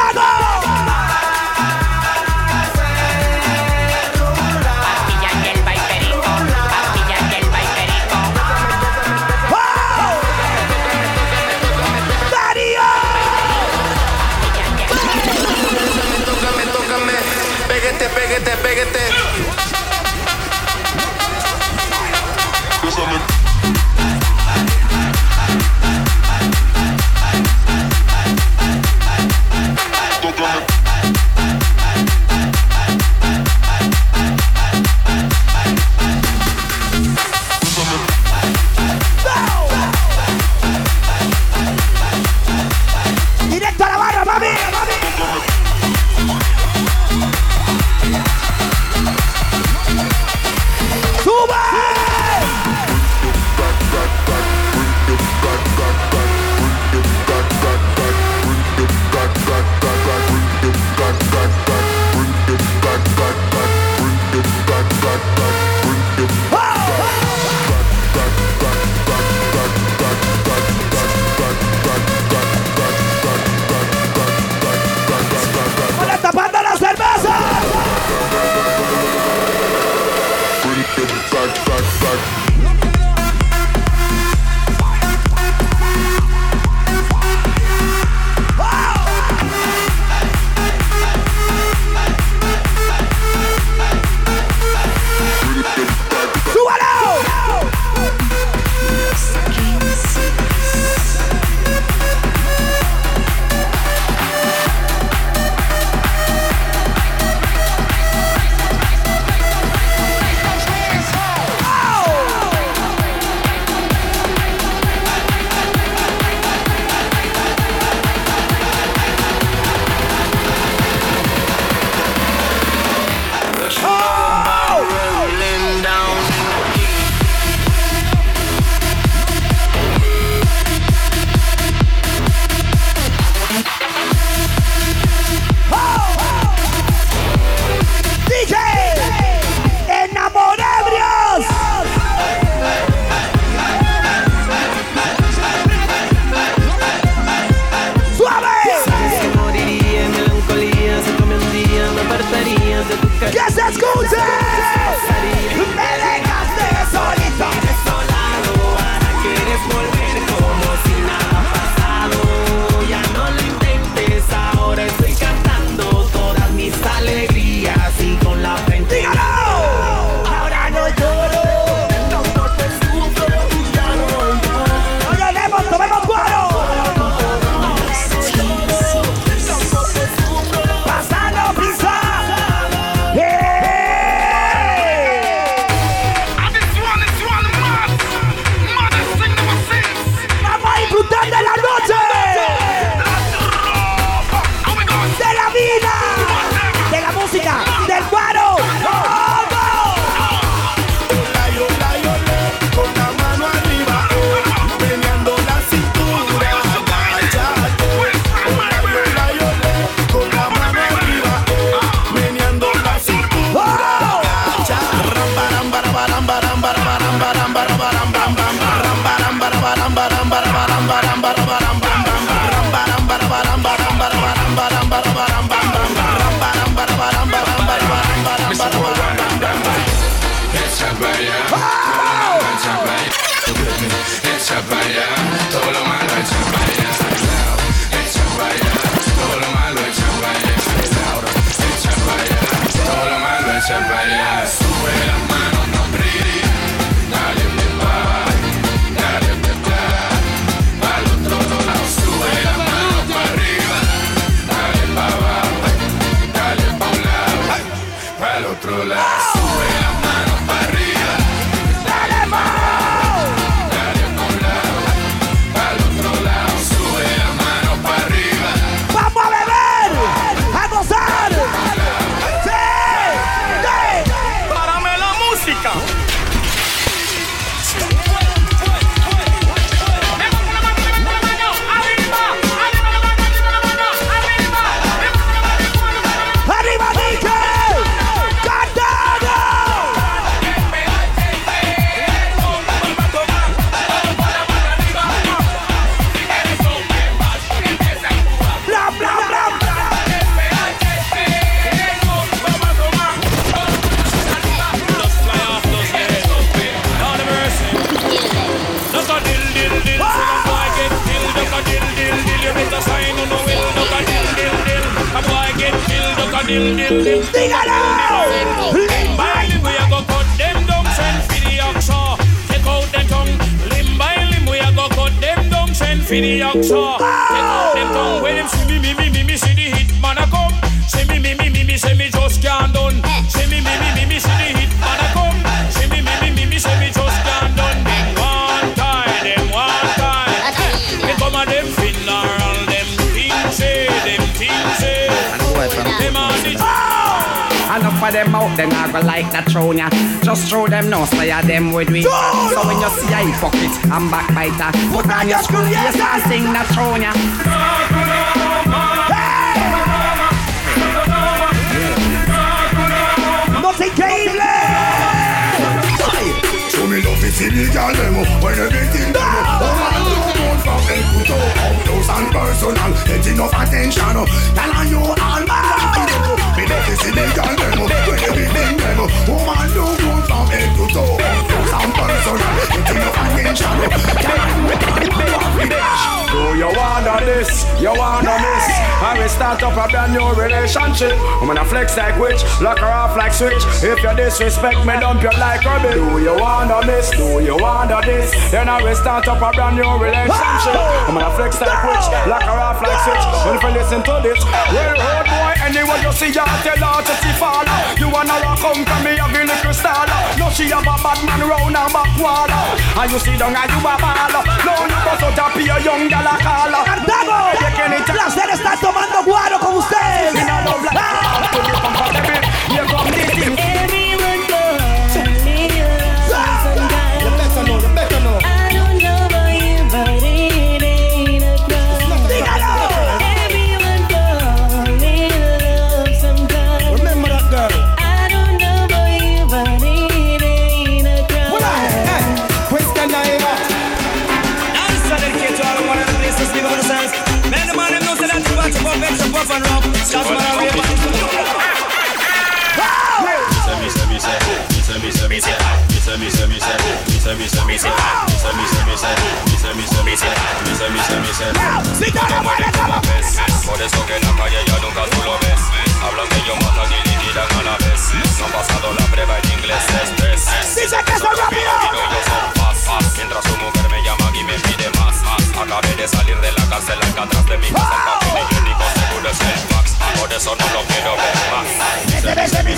paquete somebody else. And backbiter, put on your screw yes and sing that throne ya. ¡No te increíble! Show me love it in the girl demo When everything demo Oh to you all man Me love Oh man, attention you all man Do you wanna this? You wanna miss? I will start up a brand new relationship. I'm gonna flex like witch, lock her off like switch. If you disrespect me, dump you like rubbish. Do you wanna miss? Do you wanna this? Then I will start up a brand new relationship. I'm gonna flex like witch, lock her off like switch. When if you listen to this, well, road anyone you see, you tell her to see fall. You wanna rock come from me, have a little style. No, she have a bad man round her back wall. And you see down and you a ball. No, you bust out a pure young gal a call. ¡Cartago! ¡Placer estar tomando guaro con ustedes! Por eso que en la calle ya nunca tú lo ves Hablan de ellos matan y liquidan a la vez No han pasado la prueba en inglés es Dice que son rápido. Yo Mientras su mujer Acabé de salir de la cárcel, acá atrás de mi casa el seguro es el fax. Por eso no lo quiero ver más. Se, mi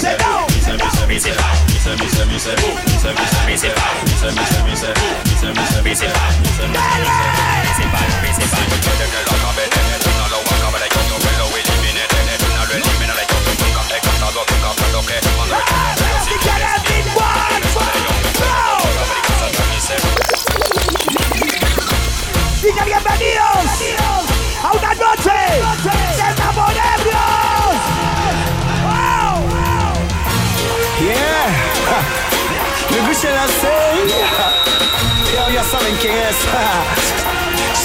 quién es.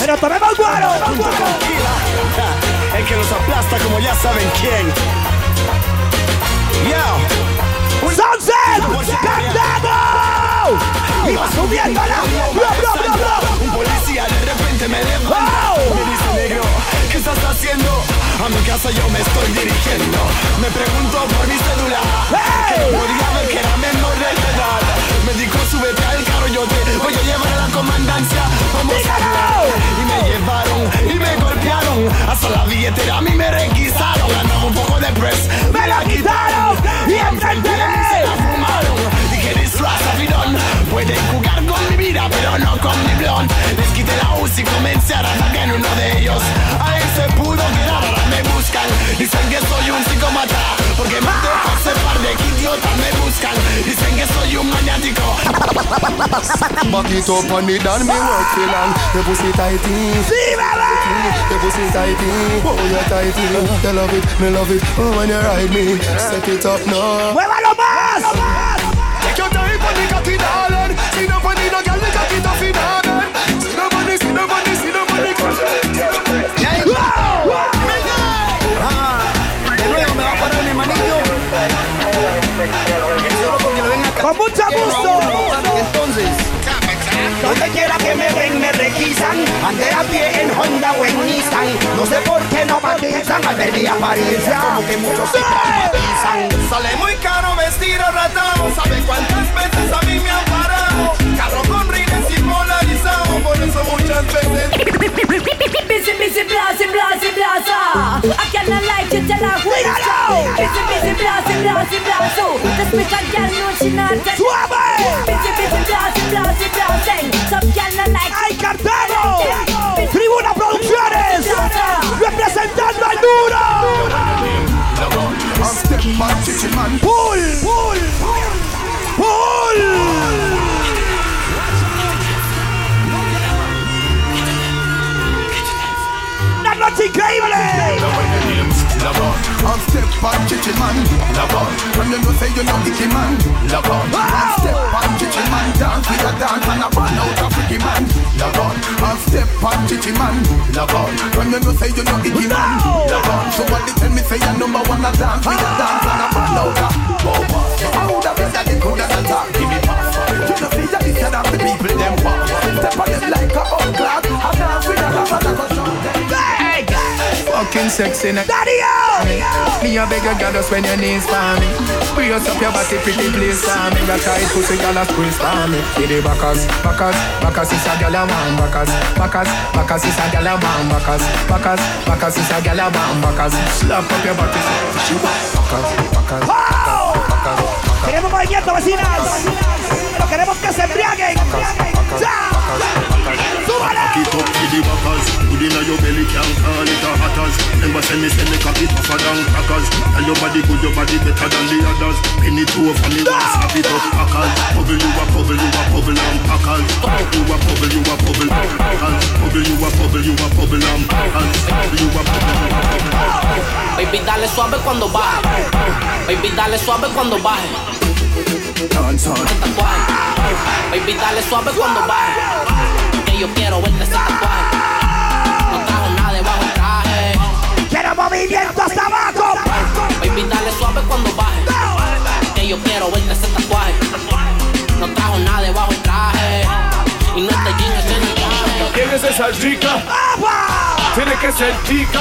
Pero tomemos guaro. El que nos aplasta como ya saben quién. Yo. Sunset. Cartago. Y va subiéndola. Bro, bro, bro, bro. Un policía de repente me levanta. Me dice negro, ¿qué estás haciendo? A mi casa yo me estoy dirigiendo. Me pregunto por mi cédula. Que no podía ver que era menor de edad. Me dijo, súbete al carro, yo te voy a llevar a la comandancia. Vamos a hablar. Y me llevaron soy. Back it up on it and me work for long The pussy tighty. The pussy tighty. Oh, you're tighty. You love it, me love it. Oh, when you ride me Set it up now. ¡Muévalo mucho gusto. Entonces, donde quiera que me ven me requisan. Andé a pie en Honda o en Nissan. No sé por qué no matizan al ver mi apariencia. Como que muchos se traumatizan. Sale muy caro vestir ratado. ¿Sabe cuántas veces a mí me han parado? Carro con rines y polarizado. Por eso muchas veces. Busy, busy, blase, blase, blasa. I cannot like you tell her who is so. Busy, busy, blase, blase, blaso. Just make a girl know she not a Suave. Busy, busy, blase, blase, blasing. Some girl not like ¡Ay, Cartago! Tribuna Producciones. Representando al duro. Pull, pull, pull. Una noche increíble. One step on chichi man, love on. When you know say you know icky man, love on. One step on chichi man, dance with a dance and a burn out a freaky man, love on. One step on chichi man, love on. When you know say you know icky man, love on. Somebody tell me say you number one a dance with a dance and a burn out a. How would I be that it could have talk? Give me power. You know see that this of the people them want. Step on them like a old clock. A dance with a dance and a go shout them. Fucking sexy now. Daddy Me a beg you girl just when your knees for me. Brace up your body pretty please for me. Your tight pussy girl a squeeze for me. See the backers, backers, backers is a girl a man Backers, backers, backers is a girl a man Backers, backers, backers is a girl a man Backers, slap up your body Backers, backers, backers, Queremos movimiento, vecinas. Pero queremos que se embriaguen. Keep up to the backers. Good inna your belly can't call it a hatters Remember say me say me cock it tougher than crackers. Tell your body good, your body better than the others. Penny two for me want slap it up packers Bubble you a bubble, you a bubble and packers You a bubble, you a bubble and packers Bubble you a bubble, you a bubble and packers Bubble you a bubble, you a bubble Baby, dale suave cuando baje. Baby, dale suave cuando baje. Tatuaje. Baby, dale suave cuando baje. Que yo quiero verte ese tatuaje. No trajo nada debajo del traje. Quiero movimiento hasta abajo. Baby, dale suave cuando baje. Que yo quiero verte ese tatuaje. No trajo nada debajo del traje. Y no jean, es el traje. ¿Quién es esa chica? Tiene que ser chica.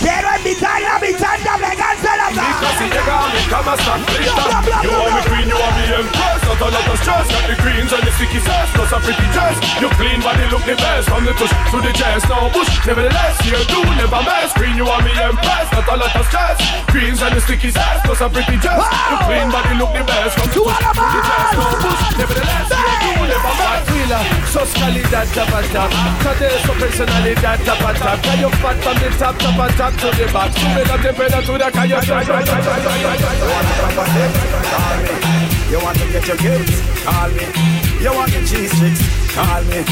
Quiero invitarla a mi tanda a pegarse la Chica, si llega a mi cama está frita. You are my queen, you are my empress. Not a lot of stress. Got the greens and the sticky sass. Plus a pretty dress. Your clean body look the best. From the tush to the chest. No bush. Nevertheless, you do never mess. Queen, you are my empress. Not a lot of stress. Greens and the sticky sass. Plus a pretty dress. Your clean body look the best. From the tush to the chest. No bush. Nevertheless, you do never mess. Thriller. Sos calidad, tap and tap. Cade su personalidad, tap tap. Can you fat from the top, tap and tap to the back. Temperatura, can you try, try, try, try, try, try, You want to get your gifts? Call me. You want the cheese sticks? Call me.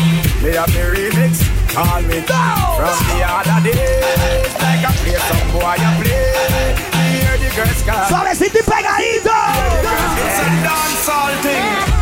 Me have the remix? Call me. From the other days, like I play some boy, I play. Hear the girls call. Suavecito y pegadito. It's a dancehall thing.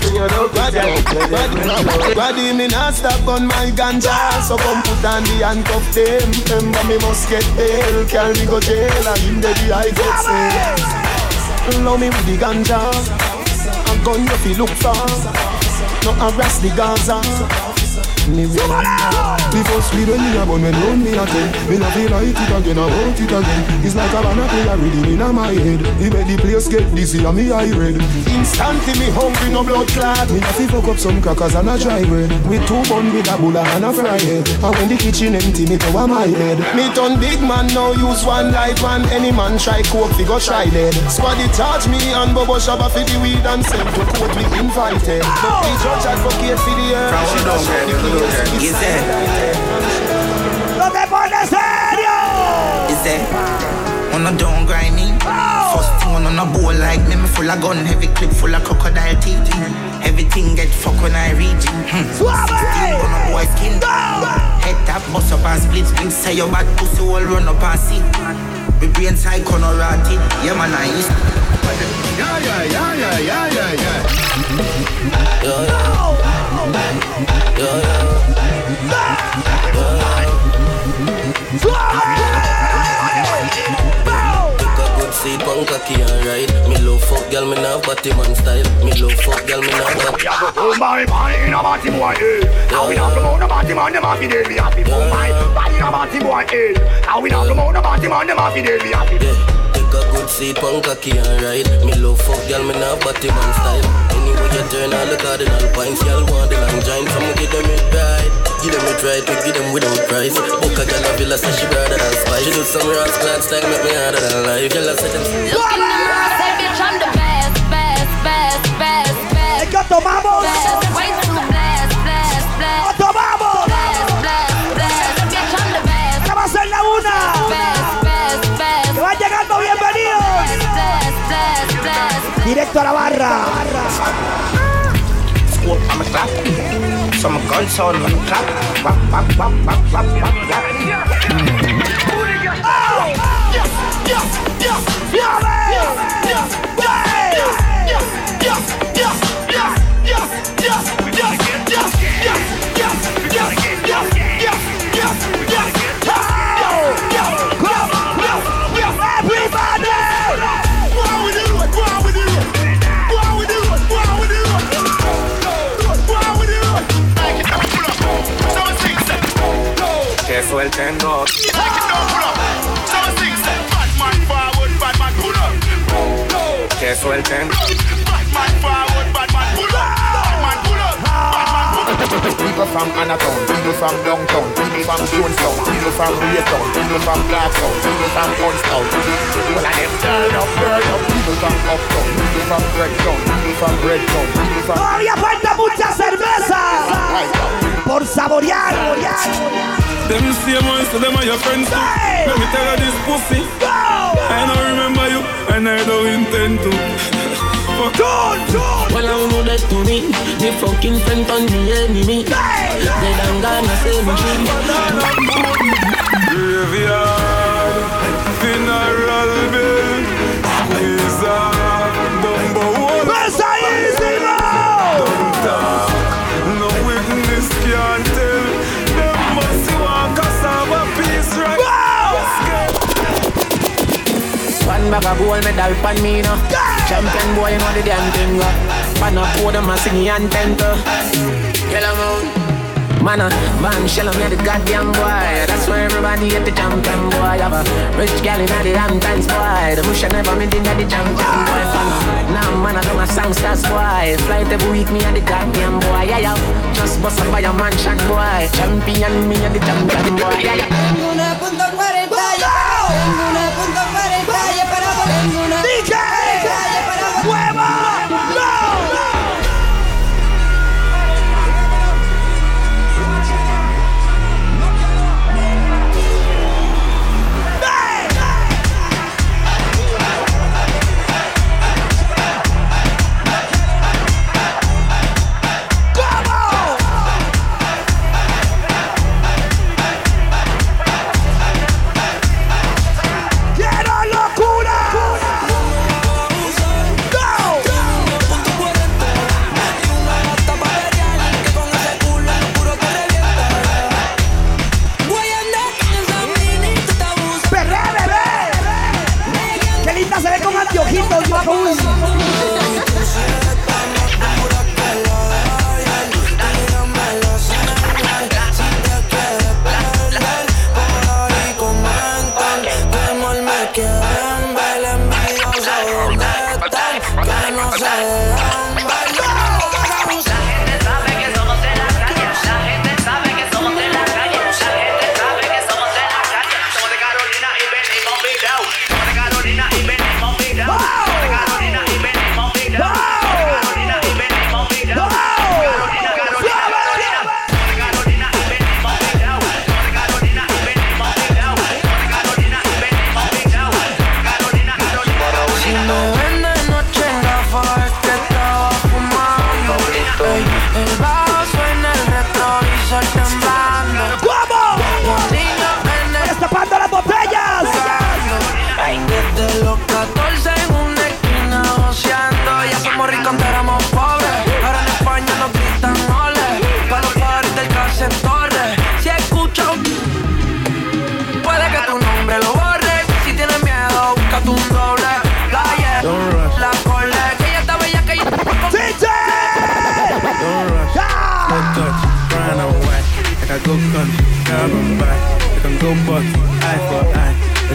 Señor oficial. Body me not stop on my ganja. So come put on the handcuff them. Remember me must get bail. Carry me go jail And in the I get saved Love me with the ganja. A gun you fi look for. No harass the Gaza me remember The first weed when me a bun when round me a ten Me no feel like it again, I want it again. It's like a banana play a rhythm in my head. The way the place get dizzy and me eye red. Instantly me hungry no blood clot. Me a fi fuck up some crackers and a dry bread. With two bun with a bulla and a fry head. And when the kitchen empty me cover my head. Me turn big man now use one life and any man try coke fi go try dead. Squaddy charge me and Bobo Shabba fi the weed and send to court me invited. But the judge advocate fi the earth. Crouch down, girl. Is there? ¡No te pones serio! Is there? On a don't grind me. First thing on a bowl like me, me full of gun, heavy clip full of crocodile teeth. Everything get fuck when I reach. Hmm. Still on a boy skin. Head tap, bust up and split. Say your bad pussy all run up and see. Me brain side corner rotted. Yeah man, I used. Yeah, yeah, yeah, yeah, yeah, yeah, yeah. Yeah, See punk alright Me love fuck girl, me style Me love fuck girl, me my a boy, eh happy dead my a boy, eh happy dead Take a good seat, punk cocky alright Me love fuck girl, me not body man style Anyway you turn all the cardinal points Girl want the long joint, so me give them it right Give them it right, we give them without price Book a girl a villa, say she better than spice She do some Ross clad style, make me harder than life Girl I say them Look in the mirror, say bitch I'm the best, best, best, best, best. ¡Que tomamos! Best, way too directo a la barra. I'm a clap, so I'm a clap. Wap, wap, wap, wap, wap, wap. Oh! Yes, yes, yeah! up. Make it now People from Anatown, people from Downtown, people from Jonestown, people from Raytown, people from Blacktown, people from Gunstown. People of them turn up, turn up. People from Uptown, people from Breaktown, people from Breaktown, people from... Todavía falta mucha cerveza por saborear. Them same ones, so them are your friends too. Let me tell you this pussy. I don't remember you, and I don't intend to. Well, I know that to me, the fucking friend on the enemy. They done gonna say me Graveyard, funeral bill, squeeze up, bumbo one. Pesa easy, Don't talk, no witness can tell. Them must want cassava piece right. One bag of gold medal pan me no Champion boy you know the damn thing. Pan up pour them a sing and temper. Yellow moon Man a man shell me the goddamn boy. That's why everybody get the champion boy. Have a rich gal in the Hamptons boy. The bush I never made in the champion boy. Fan Now man I do my songsters boy. Flight every week me and the goddamn boy. Yeah yeah. Just bust up by a mansion boy. Champion me and the champion boy. Yeah yeah. Tengo una punto 40 y para Tengo una punto 40 y para Tengo una DJ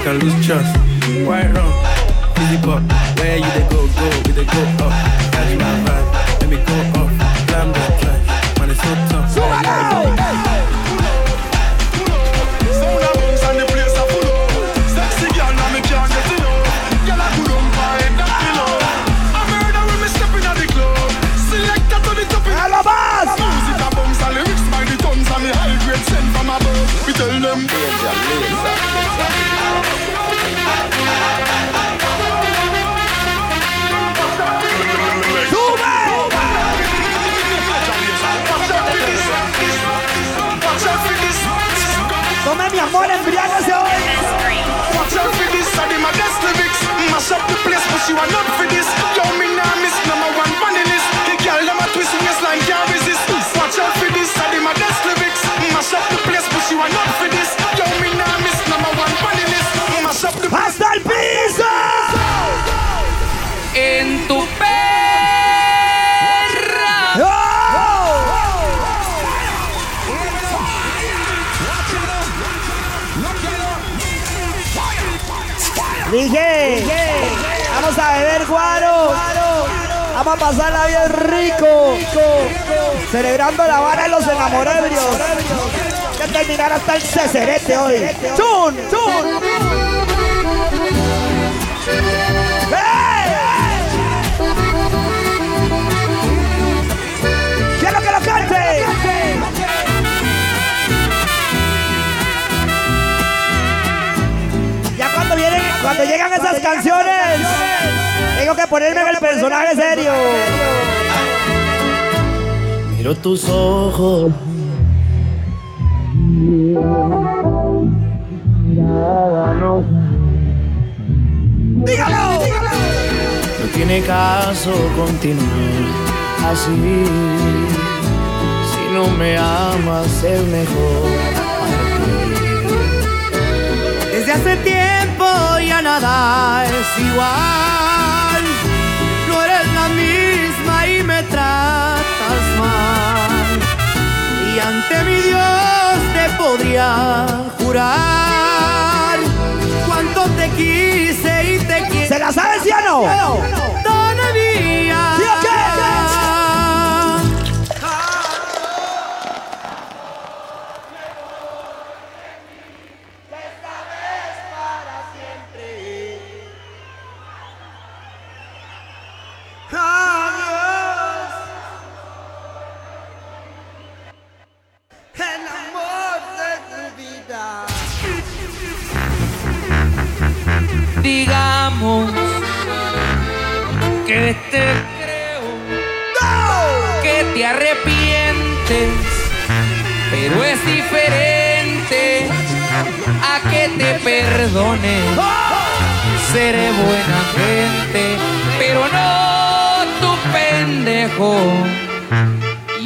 make I lose trust. Why wrong? fizzy pop, where you they go, go, we they go up. Catch my vibe, let me go up. vamos a pasarla bien rico. Celebrando la vara de los enamorebrios. Que terminar hasta el cecerete hoy. ¡Chun! ¡Chun! ¡Hey! Que lo cante! Ya cuando llegan esas canciones ponerme en el personaje serio. Miro tus ojos. Dígalo, dígalo. No tiene caso continuar así. Si no me amas, es mejor. Desde hace tiempo ya nada es igual. ante mi Dios te podría jurar cuánto te quise y te quiero. ¿Se la sabe, Ciano? ¿sí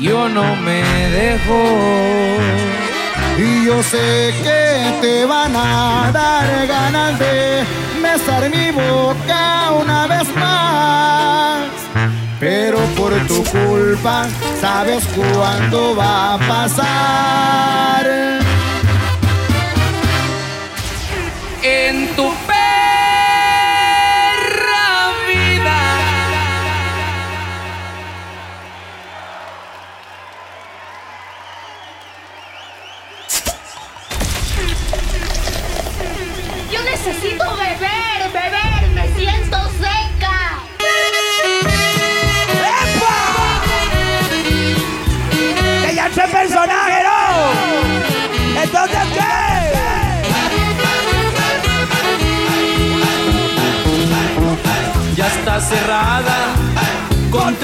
yo no me dejo. Y yo sé que te van a dar ganas de besar mi boca una vez más. Pero por tu culpa sabes cuándo va a pasar. Está cerrada con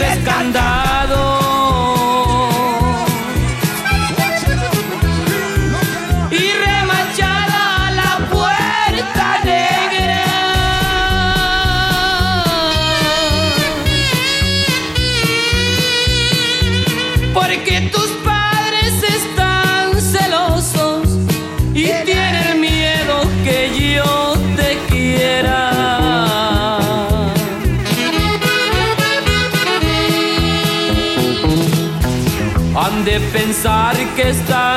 de pensar que estando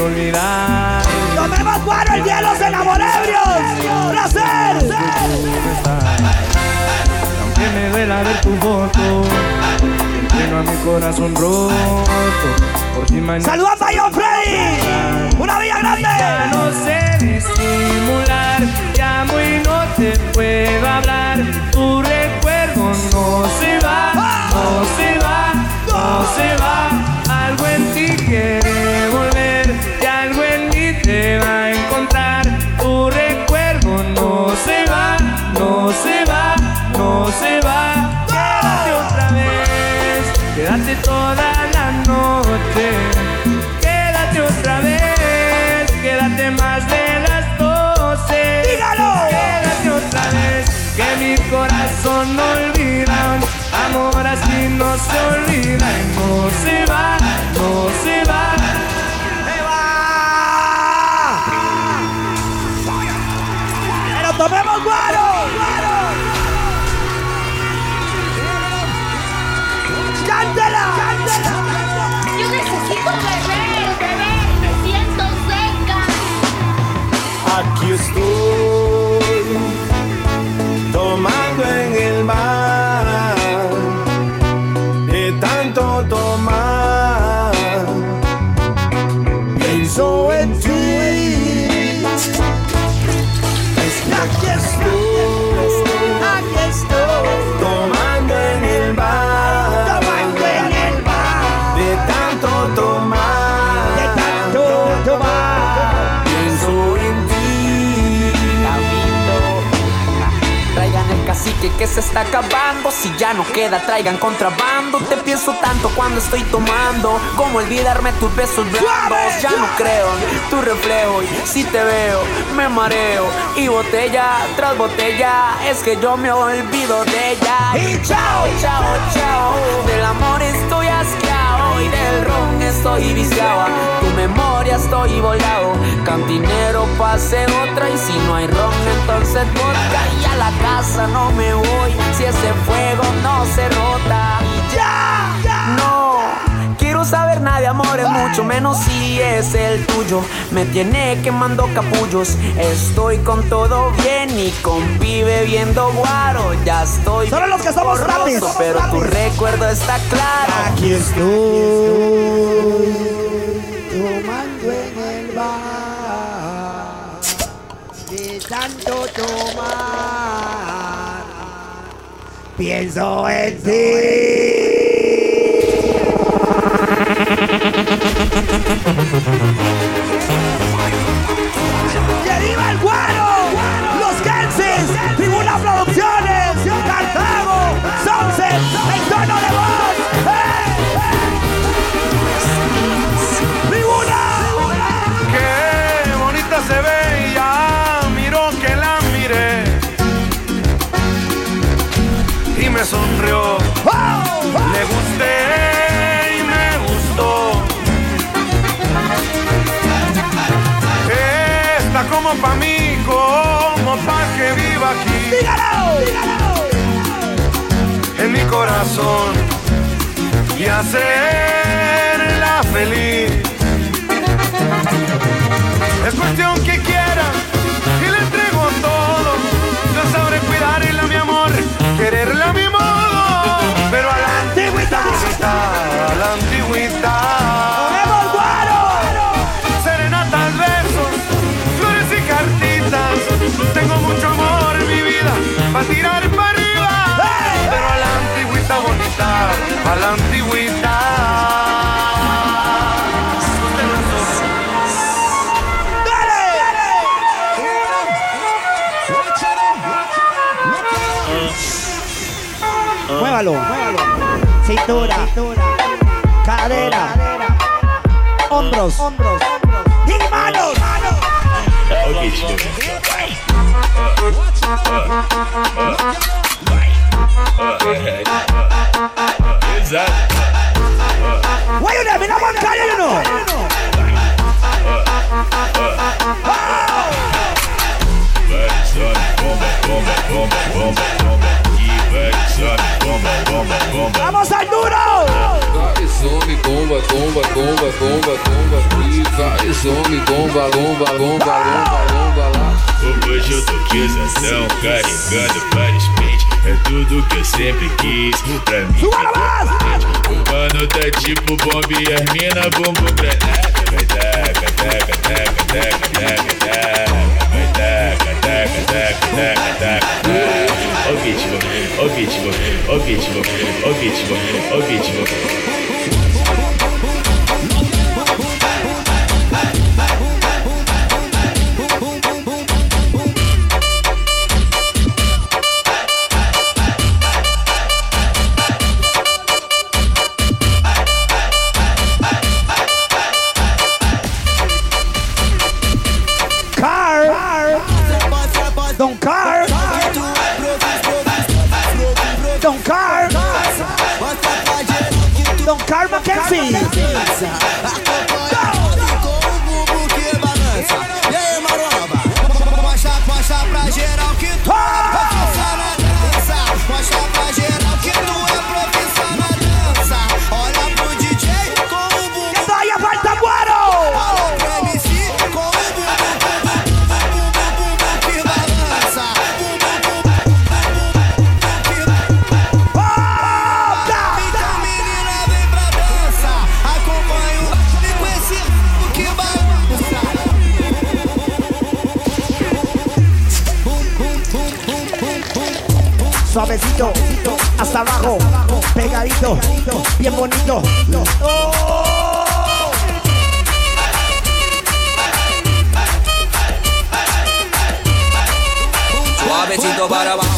olvidar. ¡Tomemos guaro, el hielo se enamoró ebrios! ¡Placer! Aunque me duela ver tu foto, lleno a mi corazón roto. Por ti mañana. ¡Saluda a John Freddy! ¡Una villa grande! Ya no sé disimular, llamo y no te puedo hablar. Tu recuerdo no se va, no se va, no se va. Algo en ti quiere te va a encontrar. Tu recuerdo no se va, no se va, no se va. Quédate otra vez, quédate toda la noche. Quédate otra vez, quédate más de las doce. ¡Dígalo! Quédate otra vez, que mi corazón no olvida. Amor así no se olvida y no se va, no se va. Se está acabando. Si ya no queda, traigan contrabando. Te pienso tanto cuando estoy tomando. Como olvidarme tus besos blandos. Ya no creo en tu reflejo. Y si te veo, me mareo. Y botella tras botella. Es que yo me olvido de ella. Y chao, chao, chao. Del amor estoy asqueado. Y del ron estoy viciado. Tu memoria estoy volado. Cantinero pase otra. Y si no hay ron, entonces vodka. Y a la casa no me voy. Si ese fuego no se rota. Ya, saber nada de amor mucho menos si es el tuyo. Me tiene quemando capullos. Estoy con todo bien y con pibe viendo guaro. Ya estoy. Solo los que somos rapis. Pero tu recuerdo está claro. Aquí estoy tomando en el bar de tanto tomar. Pienso en ti. Producciones, Cartago, Sunset, el tono de voz. Corazón y hacerla feliz. Es cuestión que quiera y le entrego todo. Yo sabré cuidarla, mi amor, quererla a mi modo. Pero a la antigüita, a la antigüita. Serenatas, besos, flores y cartitas. Tengo mucho amor en mi vida para tirar para arriba. Pero a la antigüita bonita, a la antigüita. Muévalo, muévalo. Cintura, cadera, hombros, y manos. Why you there? Me not want to you, know. Vamos al duro! Vários homem, bomba, bomba, bomba, bomba, bomba E vários homem, bomba, bomba, bomba, bomba, bomba lá Hoje eu tô quização, carregando vários pentes É tudo que eu sempre quis, pra mim. O mano tá tipo bomba e as mina bumbum granada Vai taca, taca, taca, taca, taca, taca Vai taca, taca, taca, taca, taca Ó o ritmo, ó o ritmo, ó o ritmo, ó o ritmo, ó o ritmo pegadito, bien bonito. Suavecito para abajo,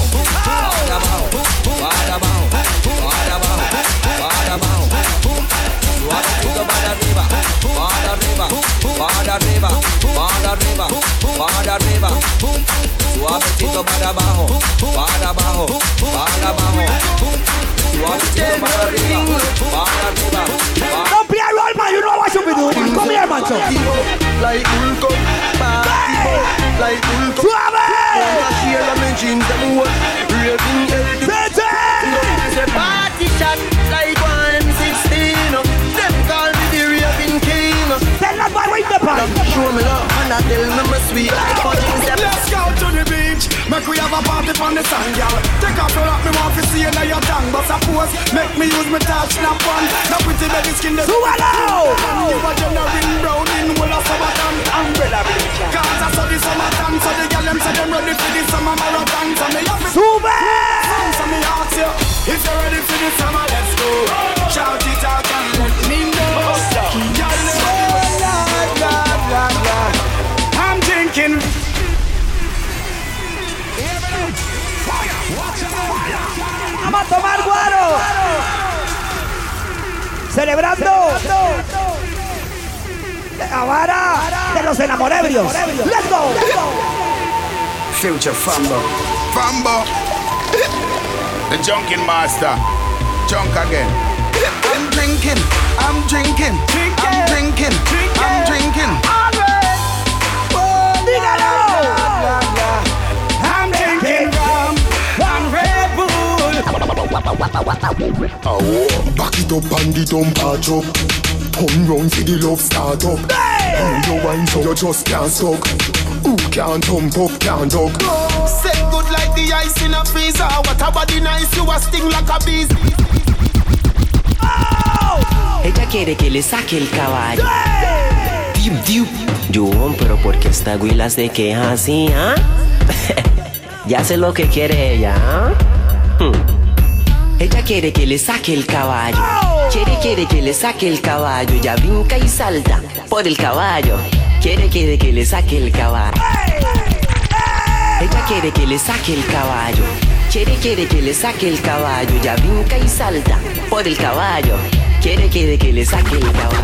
arriba, para arriba, para arriba, para arriba, para arriba. Suavecito para abajo, para abajo, para abajo. Suavecito para arriba, para arriba. Man, you know what you doing. Come here, man. Like party like one sixteen. Them call me the king. Tell the party. Show me love and tell me my sweet have a party on the sun, girl. Take off your rock, me want to see you now your tongue. But suppose, make me use my touch, snap on. Now pretty baby skin, the Súbalo! You a general brown in will of summertime. Umbrella bleacher. Cause I saw the summertime, so the girl them say them ready for the summer marathon. So me have Sube! So me ask you, if you're ready for the summer, let's go. Shout it out and let me know. Girl, I'm drinking. Vamos a tomar guaro. Celebrando. La vara de los enamorebrios. Let's go. Future Fambo. Fambo. the junkin master. Junk again. I'm drinking, I'm drinking, I'm drinking, I'm drinking. Back it up and the dump patch up. Turn round for the love start up. How you wine so you just can't stop. Who can't thump up, can't dog. Set good like the ice in a freezer. What a body nice, you a sting like a bees. Ella quiere que le saque el caballo. Diu, diu. Yo, pero ¿por qué esta güila se queja así, ah? ya sé lo que quiere ella, ¿ah? Hmm. Ella quiere que le saque el caballo. Quiere, quiere que le saque el caballo. Ya brinca y salta por el caballo. Quiere, quiere que le saque el caballo. Ella quiere que le saque el caballo. Quiere, quiere que le saque el caballo. Ya brinca y salta por el caballo. Quiere, quiere que le saque el caballo.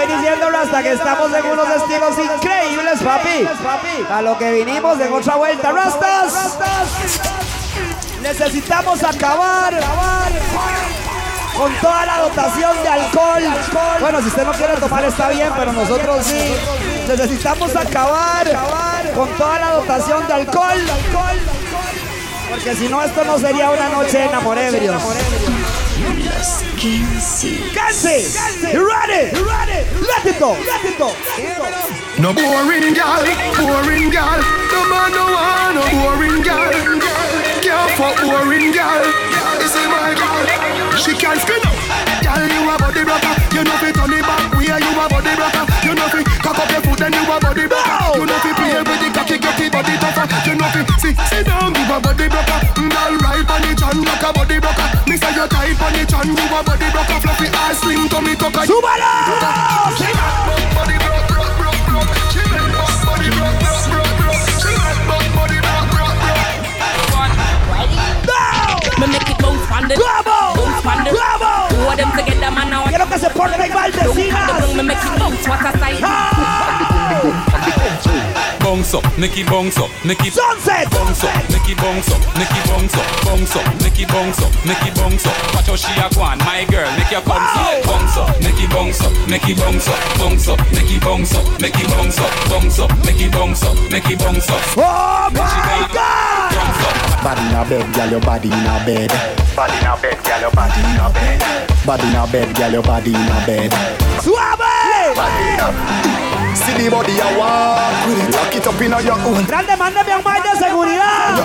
Estoy diciendo hasta que estamos en unos estilos increíbles, papi. A lo que vinimos en otra vuelta, Rastas. Necesitamos acabar con toda la dotación de alcohol. Bueno, si usted no quiere tomar está bien, pero nosotros sí. Necesitamos acabar con toda la dotación de alcohol. Porque si no, esto no sería una noche de enamorebrios. Kenzie, you ready? You ready? Let it go. Let it go. No boring gal, boring gal. No man no want no boring gal. Can't fuck boring gal. This is my gal. She can't spin up. Gal, you a body rocker. You know fi turn it back. We are you a body rocker. You know fi cock up your foot and you a body rocker. You know fi play with the cocky, get the body tougher. You know fi sit, sit down, you a body rocker. Gal, mm, right on the chan like a body rocker. Me say you tight on the chan, you a body rocker. Fluffy ass, slim tummy tucker. Rock. Me make it bounce on the Bravo! bounce on the Bravo! Two of them together, man. Now Quiero que se porten igual Don't vecinas. me make it bounce. What a sight. Bounce up, Nicky bounce up, Nicky Sunset bounce up, Nicky bounce up, Nicky bounce up, bounce up, Nicky bounce up, Nicky bounce up. Watch how she a go on, my girl, make your bounce up, bounce up, Nicky bounce up, Nicky bounce up, bounce up, Nicky bounce up, Nicky bounce up, bounce up, Nicky bounce up, Nicky bounce up. Oh my God! Body in a bed, girl, your body in a bed. Body in a bed, girl, your body in a bed. Body in a bed, girl, your body in a bed. ¡Suave! See the body I walk with it, lock it up in your own. Grande, mándeme a un baile de seguridad.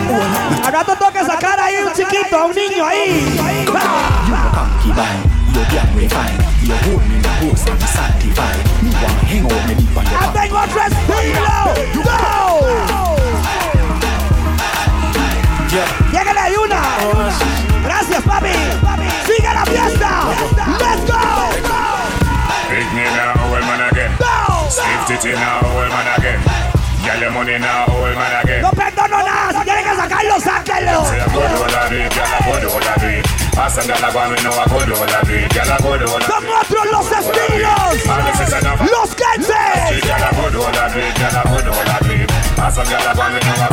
Al rato tengo que sacar ahí un chiquito, a un niño ahí. You no cocky bang, you damn way fine. You hold me in the house and you sanctify. Me want hang out me deep on your ¡Ya back. tengo otro estilo! ¡Go! ¡Lléguele ahí una! ¡Gracias, papi! ¡Sigue la fiesta! ¡Let's go! Pick me now, old man again. Titty now, old man again. Get your money now, old man again. ¡No perdono nada! ¡Si tienen que sacarlo, sáquenlo! Say I go do all I do, girl, I go do all I do. Ask them, girl, I go, me know I go do all I do. Girl, I go do all I ¡Son otros los estilos! ¡Los. Ask them, girl, I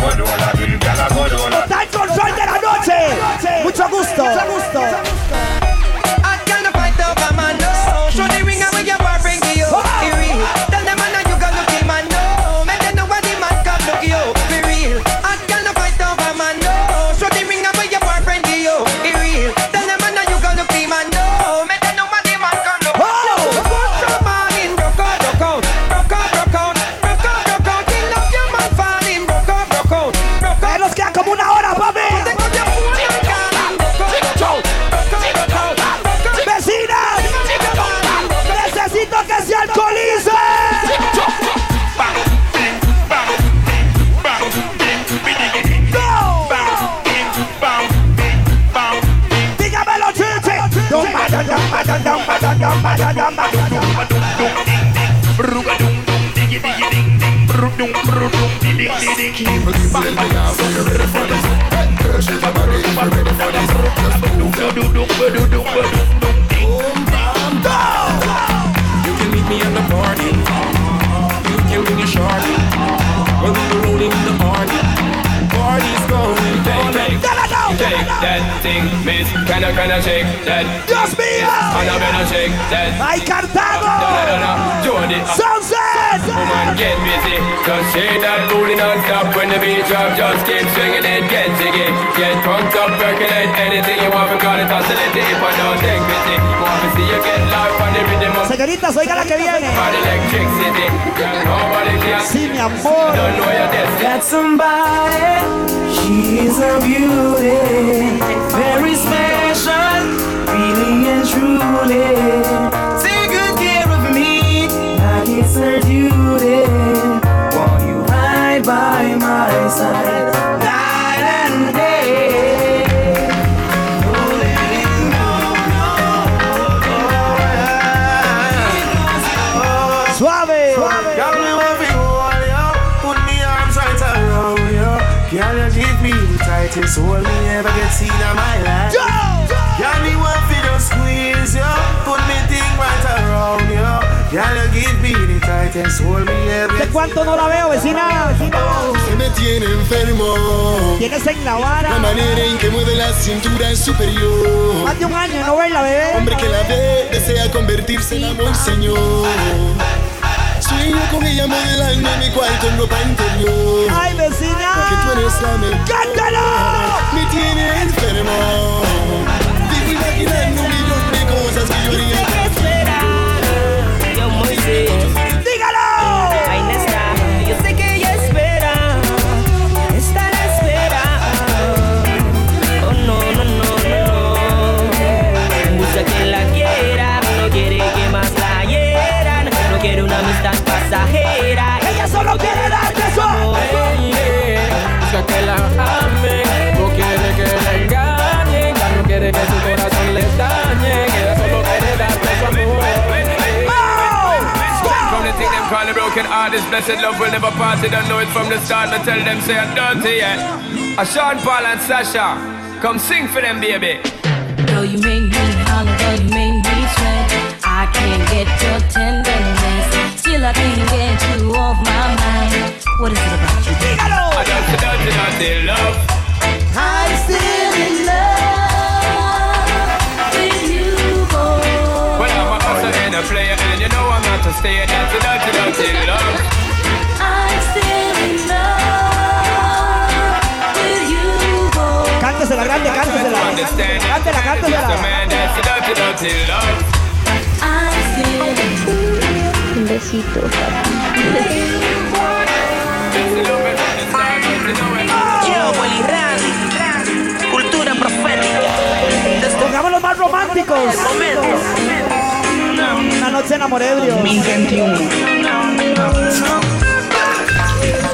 ¿De cuánto no la veo, vecina? Se me tiene enfermo. Tienes en la La vara. manera en que mueve la cintura es superior. Más de un año no verla, bebé. Hombre que la ve desea convertirse en amor, señor. Sueño con ella modelando en mi cuarto en ropa interior. ¡Ay, vecina! Porque tú eres la mejor. ¡Cántalo! Me tiene enfermo. Vivo imaginando un millón de cosas que yo haría. Amistad. Ella solo quiere darte su amor. Busca que la ame, no quiere que la engañen, ya no quiere que su corazón le dañe, ella solo quiere darte su amor. From the thing them call the broken heart, this blessed love will never part. They don't know it from the start. I tell them say I'm dirty, yeah. A Sean Paul and Sasha, come sing for them, baby. Though you make me holler, though you make me sweat, I can't get your tenderness. Still I can't get you off my mind. What is it about you? Dígalo. I got the dirty, dirty love. I'm still in love with you, boy. Well, I'm a hustler and a player, and you know I'm not to stay. That's the dirty, dirty love. I'm still in love with you, boy. Cántesela, grande, cántesela. Cántela, cántesela. Un besito, Yo, Willy Randy, cultura profética. Pongámoslo más románticos. Una noche enamorebrio. 2021.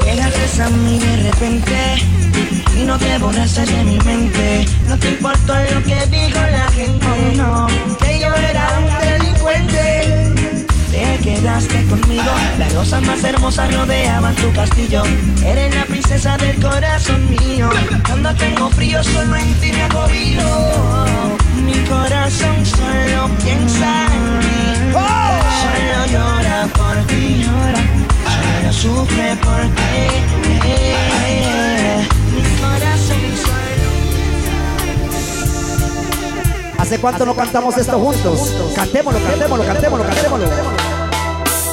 Llegaste a mí de repente y no te borraste de mi mente. No te importó lo que dijo la gente, no. Que yo era un delincuente. Te quedaste conmigo, las rosas más hermosas rodeaban tu castillo. Eres la princesa del corazón mío. Cuando tengo frío, solo en ti me agobio. Mi corazón solo piensa en ti. Solo llora por ti, llora. Solo sufre por ti. Mi corazón ¿Hace cuánto no cantamos esto juntos? Cantémoslo, cantémoslo, cantémoslo, cantémoslo.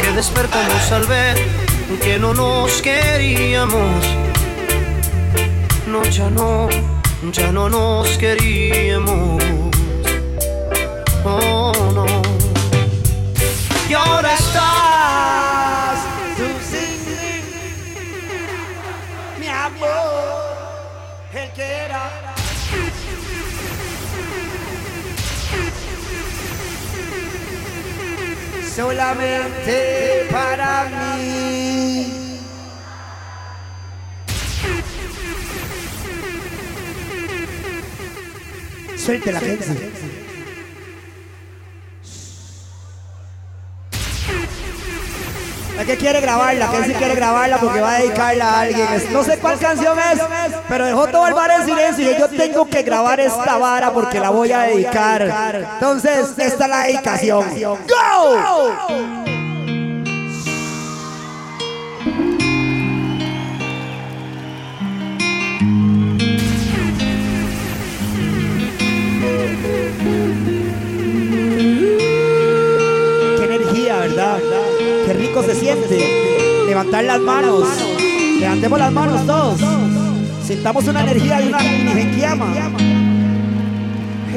que despertamos al ver que no nos queríamos. No, ya no, ya no nos queríamos. Oh, no. Y ahora estás tú sin mí, mi amor, Solamente para mí. Suelte la gente. La que quiere grabarla, que sí quiere grabarla porque va a dedicarla a alguien. Es- No sé cuál canción es, pero dejó todo el bar en silencio y yo tengo que grabar esta vara porque la voy a dedicar. Entonces, esta es la dedicación. ¡Go! Siente. Levantar las manos. Levantemos las manos todos. Sintamos una energía y una llama.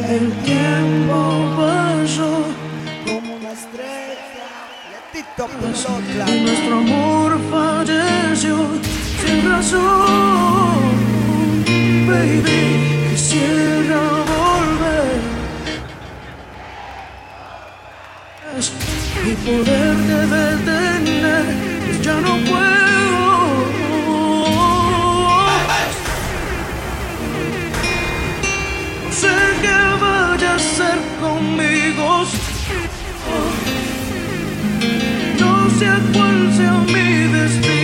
El tiempo pasó como una estrella. y nuestro amor falleció sin razón. Baby, quisiera y poderte detener, pues ya no puedo. No sé qué vaya a hacer conmigo. No sé cuál sea mi destino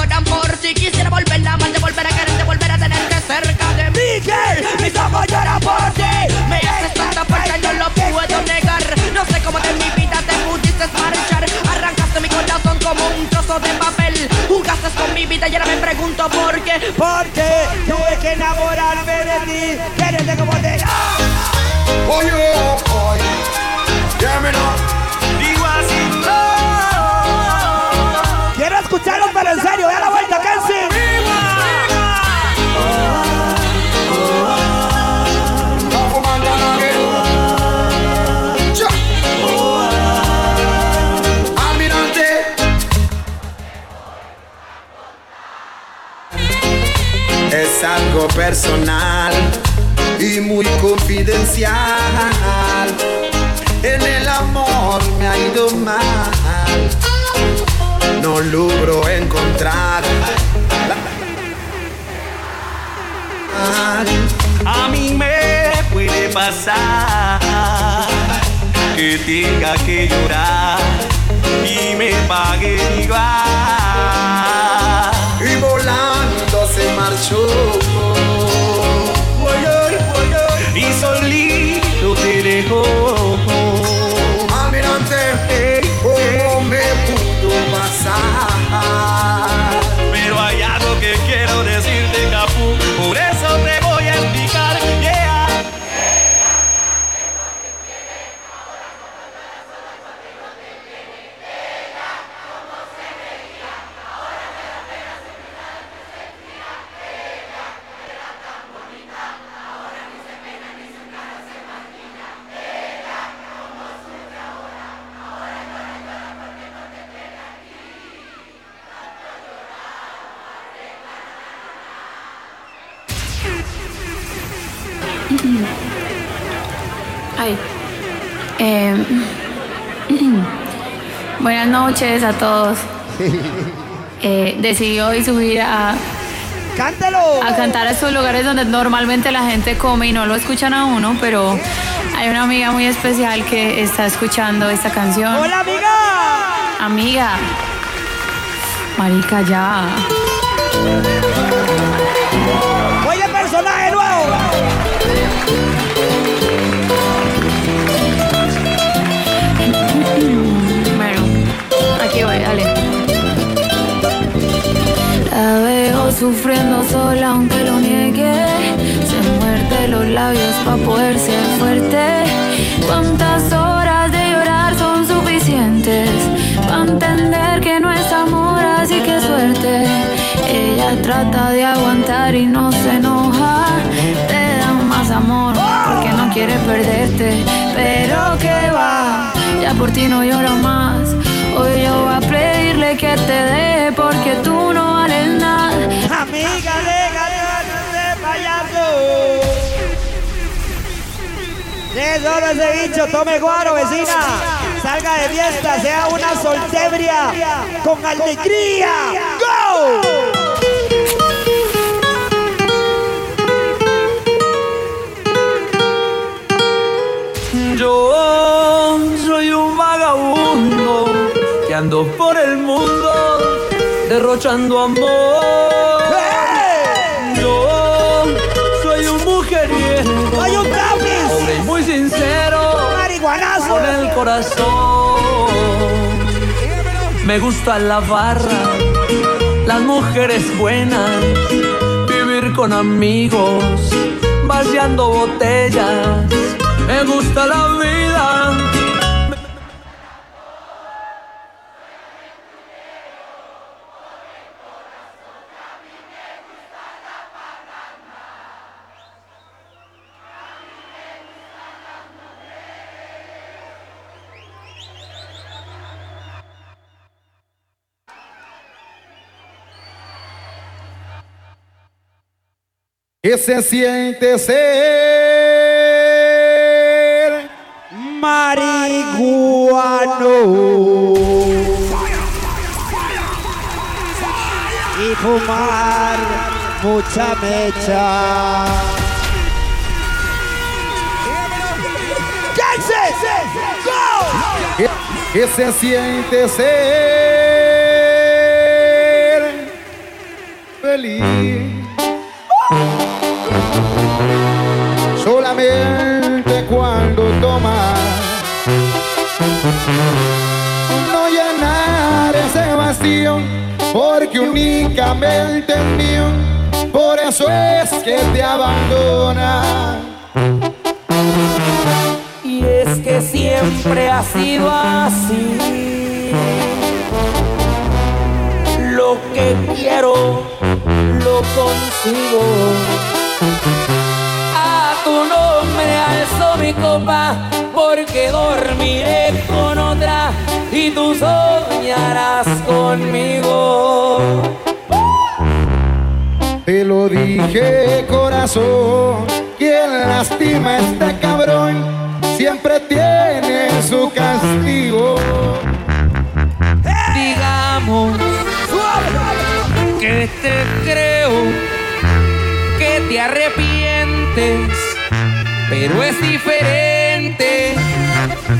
lloran por ti. Quisiera volver a amarte, volver a quererte, volver a tenerte cerca de mí, girl. Mis ojos lloran por ti. Me haces tanta falta no lo puedo negar. No sé cómo de mi vida te pudiste marchar. Arrancaste mi corazón como un trozo de papel. Jugaste con mi vida y ahora me pregunto por qué. Porque tuve que enamorarme de ti. Quédate como te. Oye, oye. Digo así. Quiero escucharlo, pero en serio, da la vuelta, Kenzie. personal y muy confidencial. En el amor me ha ido mal. No logro encontrar. A mí me puede pasar que tenga que llorar y me paguen igual. Y volando se marchó. Y solito te dejó. Buenas noches a todos. Eh, decidí hoy subir a. A cantar a estos lugares donde normalmente la gente come y no lo escuchan a uno, pero hay una amiga muy especial que está escuchando esta canción. ¡Hola, amiga! Amiga. Marica, ya. Oye, personaje nuevo. Aquí voy, dale. La veo sufriendo sola aunque lo niegue. Se muerde los labios para poder ser fuerte. ¿Cuántas horas de llorar son suficientes? Para entender que no es amor, así que suerte. Ella trata de aguantar y no se enoja. Te da más amor porque no quiere perderte. Pero que va, ya por ti no lloro más. Hoy yo voy a pedirle que te deje porque tú no vales nada. Amiga, déjale de payaso. Deje solo ese bicho, tome guaro, vecina. Salga de fiesta, sea una soltebria con alegría. ¡Go! Yo por el mundo derrochando amor. Yo soy un mujeriego, Soy un y muy sincero, Marihuanazo. con el corazón. Me gusta la barra, las mujeres buenas, vivir con amigos, vaciando botellas. Me gusta la vida. ¿Qué se siente ser marihuano y fumar mucha mecha. ¿Qué, qué se siente ser feliz? Solamente cuando tomas no llenar ese vacío porque únicamente es mío por eso es que te abandona Y es que siempre ha sido así. Lo que quiero, lo consigo. A tu nombre alzo mi copa, porque dormiré con otra y tú soñarás conmigo. Te lo dije, corazón. Quien lastima este cabrón siempre tiene su castigo. Te creo, que te arrepientes, pero es diferente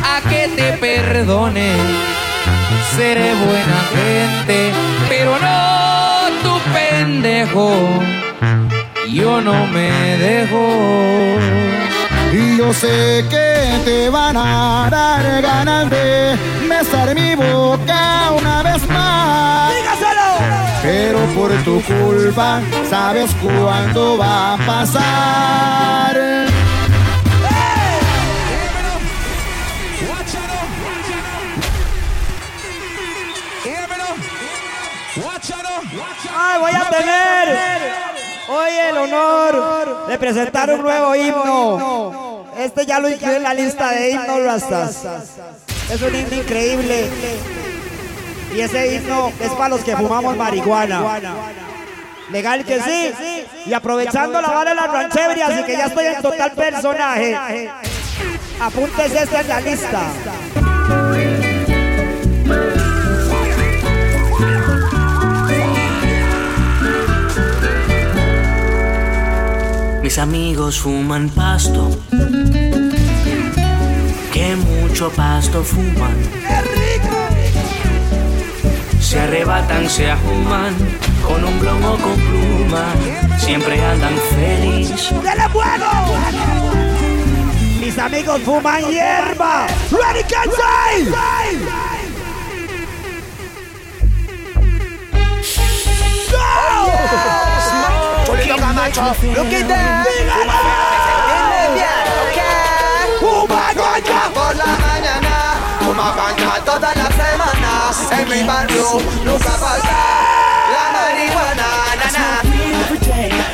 a que te perdone. Seré buena gente, pero no tu pendejo. Yo no me dejo. Y yo sé que te van a dar ganas de besar mi boca una vez más. Pero por tu culpa, sabes cuándo va a pasar. Ay, voy a tener hoy el honor de presentar un nuevo himno. Este ya lo incluí en la lista de himnos rastas. Es un himno increíble. Y ese himno es para los que fumamos marihuana. Legal que sí. Y aprovechando la bala de las ranchebrias y que ya estoy en total personaje. Apúntese esta en la lista. Mis amigos fuman pasto. Que mucho pasto fuman. Se arrebatan, se ajuman con un plomo con pluma. Siempre andan feliz. ¡Dele bueno! Mis amigos fuman hierba. Ready, Kansai! Look at that. Fuma fuma ganja toda la semana. En mi barrio nunca falta la marihuana. Na, na.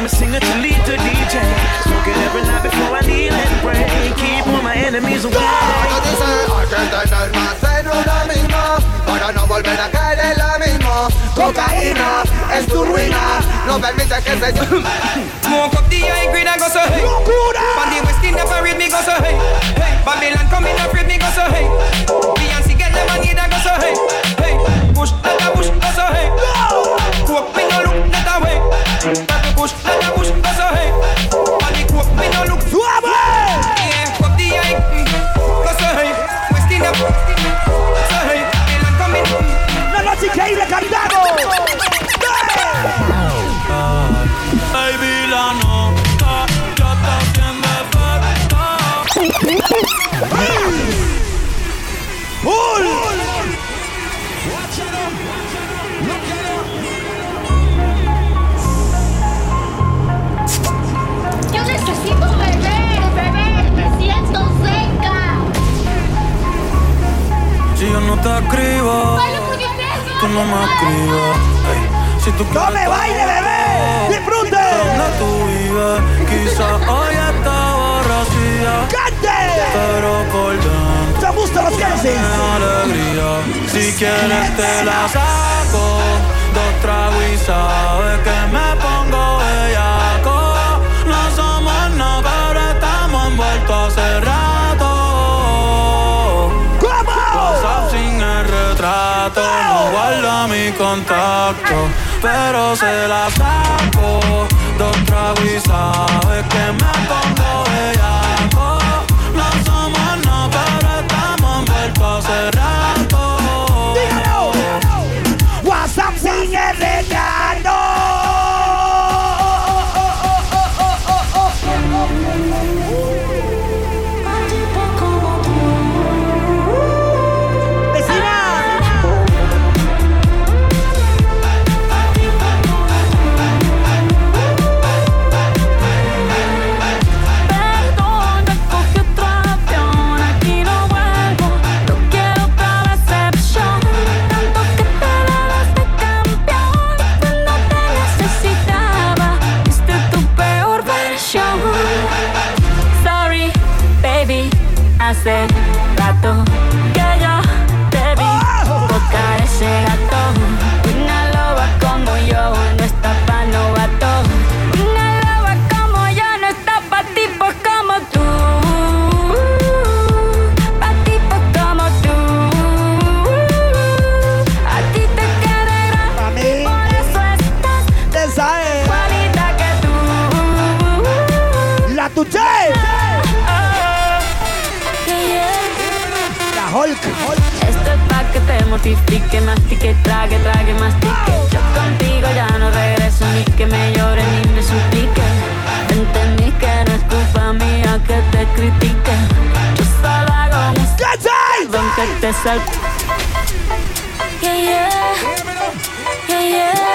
Make me sing it to lead to DJ. Smoke it every night before I kneel and pray. Keep all my enemies away. Dice hay que tener más en uno mismo para no volver a caer en lo mismo. Cocaína es tu ruina, no permite que se Smoke up the high grade, I go so hey. On the West Indian parade, me go so hey. Hey, Babylon coming afraid, me go so hey. Beyonce get them on I go so hey. Hey, push that a push, go so hey. Coke, me no look that a way. That a push, that a push, go so hey. On the coke, me no look. Si yo no te escribo, tú no me escribas. Ey, Si tú ¡No me baile, bebé! ¡Disfrute! ¿Dónde tú vives? Quizá hoy está borracía. ¡Cante! Pero por dentro. ¿Te gustan los Kenzis? alegría. Si quieres te la saco. Dos tragos y sabes que me pongo bellaco. Contacto. Pero se la saco. Dos tragos y sabes que me mortifique, mastique, trague, trague, mastique. Yo contigo ya no regreso ni que me llore ni me suplique. Entendí que no es culpa mía que te critique. Yo solo hago un que te sal. Yeah, yeah. Yeah, yeah.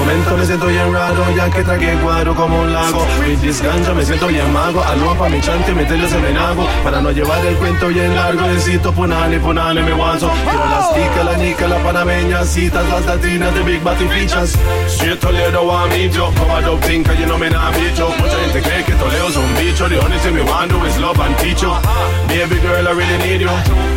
momento siento bien raro ya que tragué guaro como un lago. This ganja me siento bien mago. Algo pa' mi chante meterles en menago Para no llevar el cuento bien largo Necesito punani, punani, me guanzo. Quiero las ticas, la nica, la panameña Citas, las latinas de Big Batty Fichas. Si Toledo a mí yo Como a dope think you know me nah bicho Mucha gente cree que Toledo es un bicho. The only thing me want do is love and teach you Baby girl I really need you.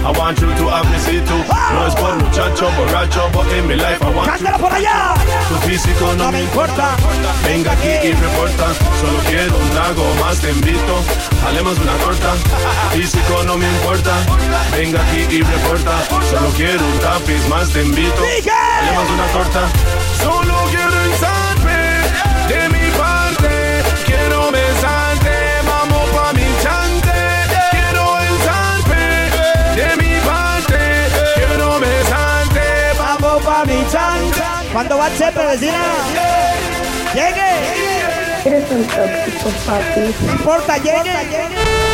I want you to have me see too No es por muchacho, borracho But in my life I want you ¡Cántalo por allá! tu físico no me importa. Venga aquí y reporta. Solo quiero un trago más, te invito. Halemos una torta. Físico no me importa. Venga aquí y reporta. Solo quiero un tapiz más, te invito. Halemos una torta. Solo ¿Cuándo va el chepe, vecina? ¡Llegue! Eres un tóxico, papi. No importa, llegue.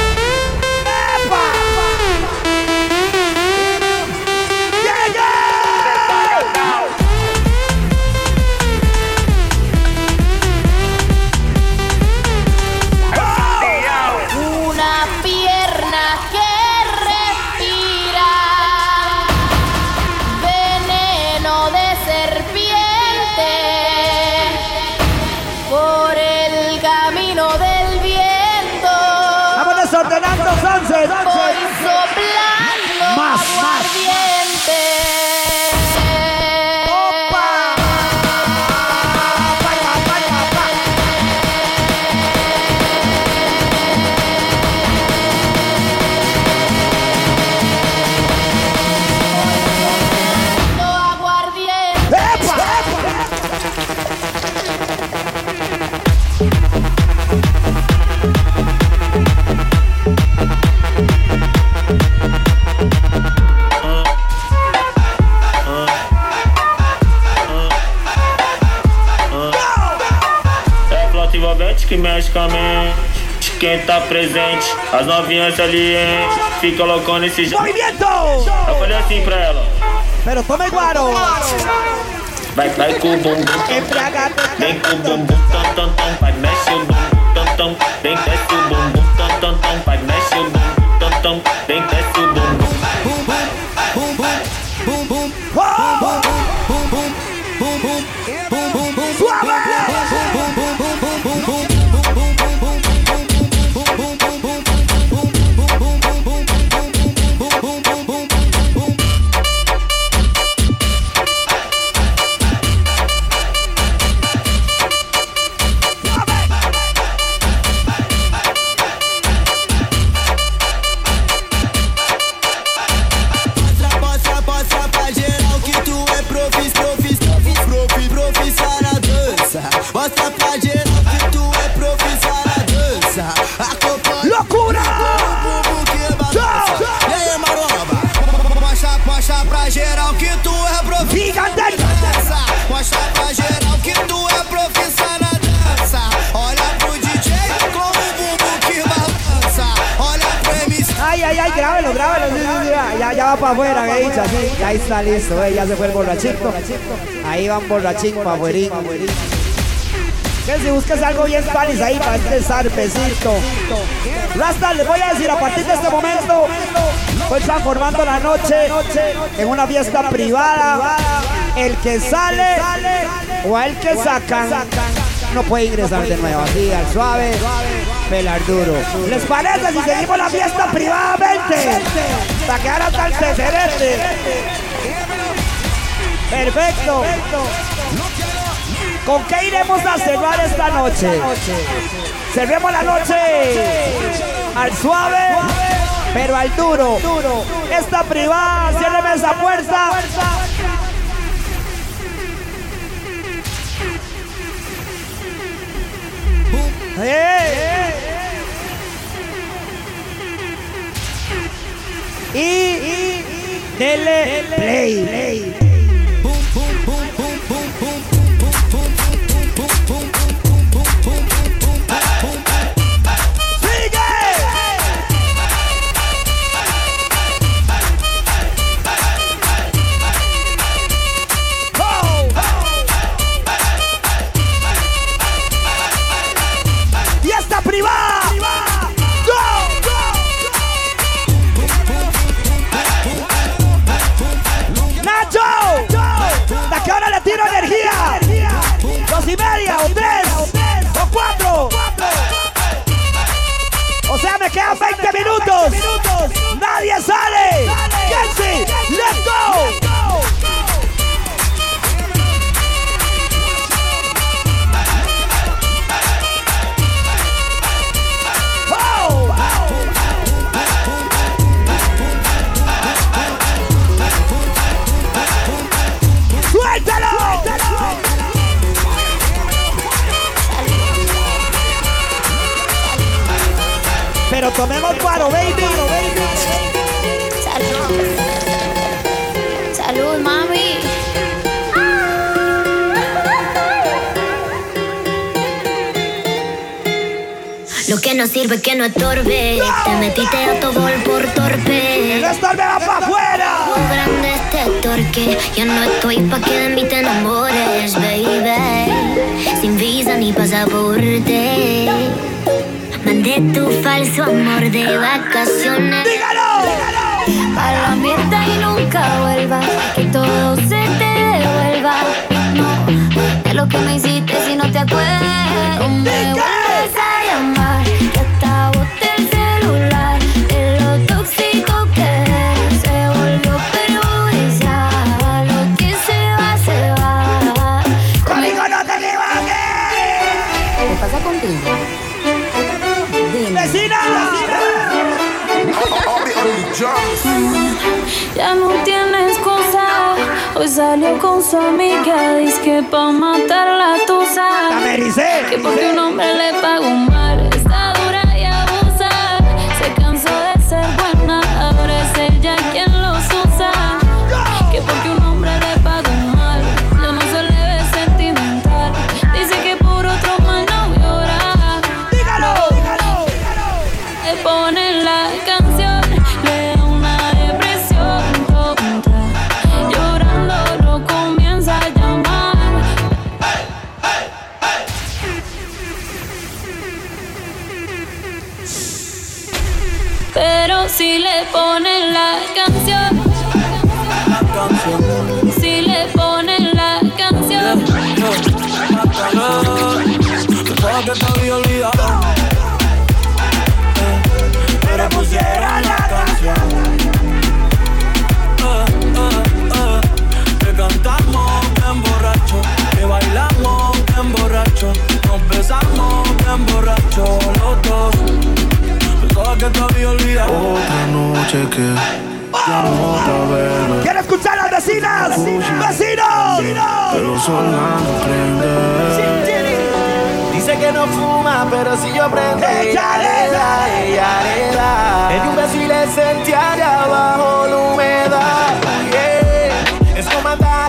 Mexe com a mente. Quem tá presente, as novinhas ali, hein? Fica loucona esse jogo. Eu falei assim pra ela: Pero tome guaro. vai, vai com o bumbum. Vem com o bumbum, tom, tom, tom. Vai, mexe o bumbum, tom, tom. Vem, desce o bumbum, tom, tom, tom. Vai, mexe o bumbum, tom, tom. Vem, desce o bumbum. Ya está listo, ya se fue el borrachito. Ahí van borrachín pa'. Que si buscas algo bien Spanish ahí para este zarpecito. Rasta, les voy a decir, a partir de este momento, estoy transformando la noche en una fiesta privada. El que sale o el que sacan no puede ingresar de nuevo, así al suave, pelar duro. ¿Les parece si seguimos la fiesta privadamente? Para quedar hasta el cecerete. Perfecto. ¿Con qué iremos a cerrar esta noche? Cerremos la noche al suave, pero al duro. Esta privada, ciérreme esa puerta. ¡Eh! Y, y, dele play. play. 20 minutos. Nadie sale. Kenzie, let's go. Tomemos paro, baby. Salud, mami. Lo que no sirve que no estorbe. Te metiste a tu gol por torpe. ¡No estorbe, va pa' afuera! Un grande este torque. Ya no estoy pa' que de mí te enamores, baby. Sin visa ni pasaporte. Mandé tu falso amor de vacaciones. A la mierda y nunca vuelvas. Que todo se te devuelva. No, de lo que me hiciste si no te acuerdas. Su amiga. Dice que pa' matar la tusa. Que porque un hombre le pagó mal. Había olvidado. Otra noche que ya no te veo. ¡Quiero escuchar a las vecinas! ¡Vecinos! Pero sola no prende. Dice que no fuma, pero si yo prendo, ella le da, ella le da. Di un beso y le sentía de abajo la humedad. Yeah. Es como andar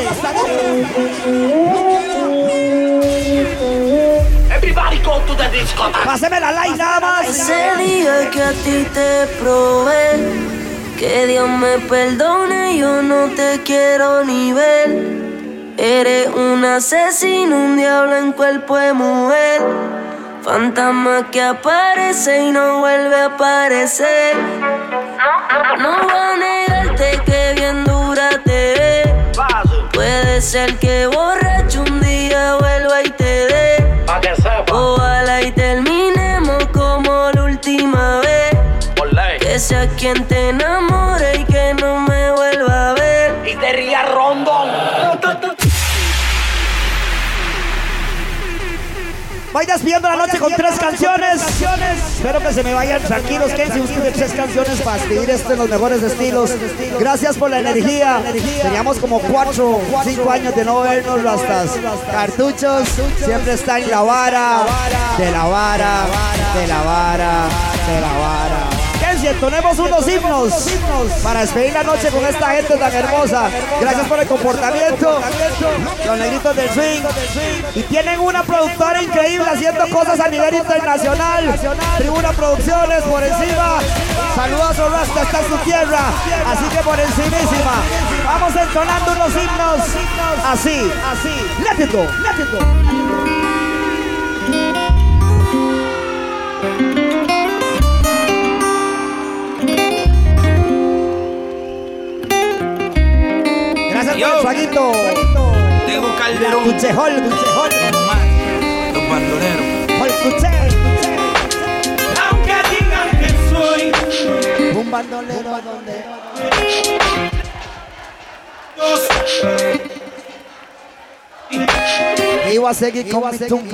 déjale. Everybody go to the disco. Páseme la like nada más. Ese día que a ti te probé, que Dios me perdone, yo no te quiero ni ver. Eres un asesino, un diablo en cuerpo de mujer. Fantasma que aparece y no vuelve a aparecer. No voy a ser que borracho un día vuelva y te dé. Ojalá y terminemos como la última vez. Que sea quien te enamore Voy despidiendo la noche con tres canciones. Espero que se me vayan tranquilos. Que si ustedes tres canciones para despedir esto en los mejores estilos. Gracias por la energía. Teníamos como cuatro, cinco años de no vernos rastas. Cartuchos siempre está en la vara, de la vara, de la vara, de la vara. Kenzie, entonemos unos himnos para despedir la noche con esta gente tan hermosa. Gracias por el comportamiento. Los negritos del swing. Y tienen una productora increíble haciendo cosas a nivel internacional. Tribuna Producciones por encima. Saludos a Rasta, está en su tierra. Así que por encimísima. Vamos entonando unos himnos así, así. Let it. El fueguito. Diego Calderón. Cuchejol, cuchejol. Los bandoleros. Hol, cuche. Aunque digan que soy Un bandolero donde. Y voy a seguir con mi tum,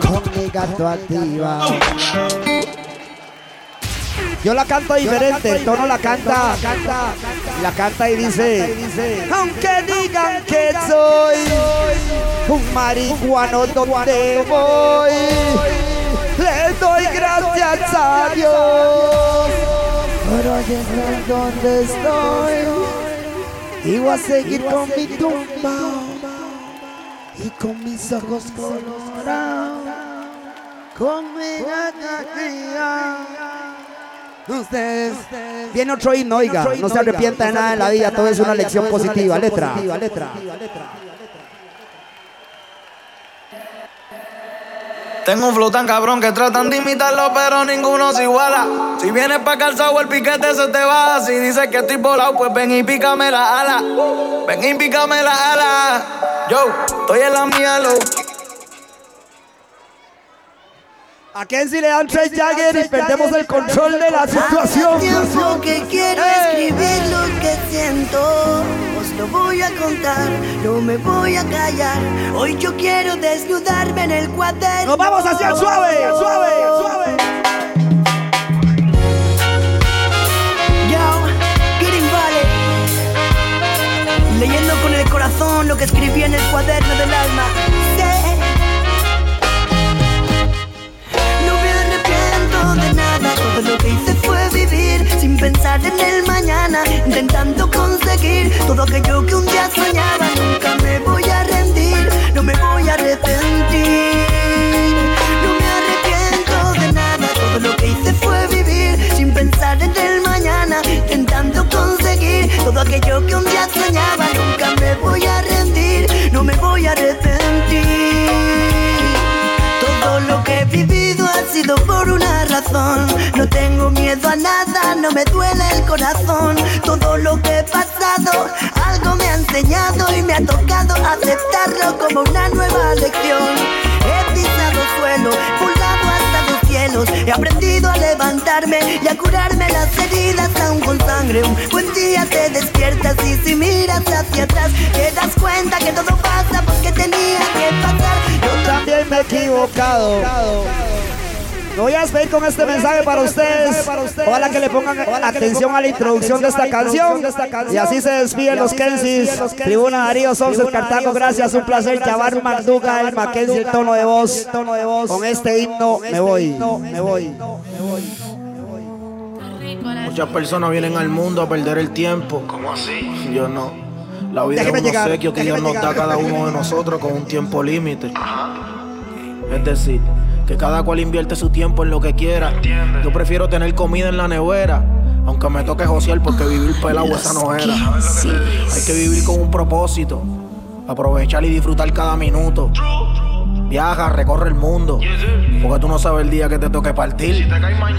Con mi gato activa. Yo la canto diferente, el tono la canta, la canta y dice, aunque digan que soy un marihuano donde voy, le doy gracias a Dios por hoy estar donde estoy y voy a seguir con mi tumba y con mis ojos colorados, con mi gata Ustedes. Viene otro himno, oiga. No se arrepienta de nada en la vida. Todo es una lección positiva. Letra. Tengo un flow tan cabrón que tratan de imitarlo, pero ninguno se iguala. Si vienes pa' calzado, el piquete se te baja. Si dices que estoy volado, pues ven y pícame la ala. Ven y pícame la ala. Yo, estoy en la mía, low. A Kenzie le dan tres Jagger y perdemos el control de la situación. Tiempo que quiero escribir lo que siento. Os lo voy a contar, no me voy a callar. Hoy yo quiero desnudarme en el cuaderno. Nos vamos hacia el suave, suave, suave. Yo, Getting Valley. Leyendo con el corazón lo que escribí en el cuaderno del alma. De nada. Todo lo que hice fue vivir sin pensar en el mañana. Intentando conseguir todo aquello que un día soñaba. Nunca me voy a rendir, no me voy a arrepentir. No tengo miedo a nada, no me duele el corazón. Todo lo que he pasado, algo me ha enseñado y me ha tocado aceptarlo como una nueva lección. He pisado suelo, volado hasta los cielos. He aprendido a levantarme y a curarme las heridas aún con sangre. Un buen día te despiertas y si miras hacia atrás, te das cuenta que todo pasa porque tenía que pasar. Yo También me he equivocado. Me voy a despedir con este mensaje para ustedes. Ojalá que le pongan atención a la introducción de esta canción. Y así se despiden los Kensis. Tribuna Darío Sonses Cartago, gracias. Un placer. Chavar Manduga, el Mackenzie, el tono de voz. Con este himno me voy. Me voy. Muchas personas vienen al mundo a perder el tiempo. ¿Cómo así? Yo no. La vida Déjeme es un llegar, obsequio que Dios nos da a cada uno de nosotros con un tiempo límite. Es decir, que cada cual invierte su tiempo en lo que quiera. Yo prefiero tener comida en la nevera. Aunque me toque josear porque vivir pelado esa no era. Hay que vivir con un propósito. Aprovechar y disfrutar cada minuto. Viaja, recorre el mundo. Porque tú no sabes el día que te toque partir.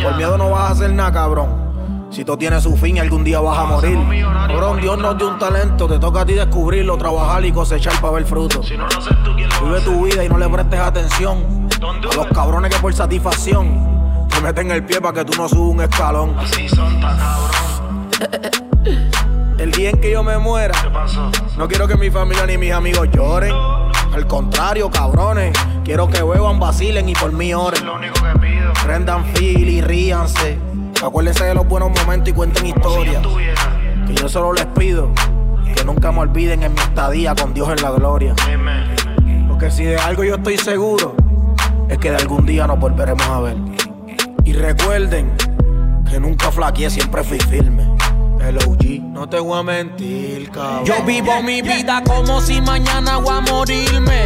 Por miedo no vas a hacer nada, cabrón. Si todo tiene su fin, algún día vas a morir. Cabrón, Dios nos dio un talento. Te toca a ti descubrirlo, trabajar y cosechar para ver fruto. Vive tu vida y no le prestes atención. A los cabrones que por satisfacción te meten el pie para que tú no subas un escalón. Así son tan cabrón. El día en que yo me muera, no quiero que mi familia ni mis amigos lloren. Al contrario, cabrones, quiero que beban, vacilen y por mí oren. Prendan fil y ríanse. Acuérdense de los buenos momentos y cuenten historias. Que yo solo les pido que nunca me olviden en mi estadía con Dios en la gloria. Porque si de algo yo estoy seguro, es que de algún día nos volveremos a ver. Y recuerden que nunca flaqueé, siempre fui firme. El OG, no te voy a mentir, cabrón. Yo vivo mi vida como si mañana voy a morirme.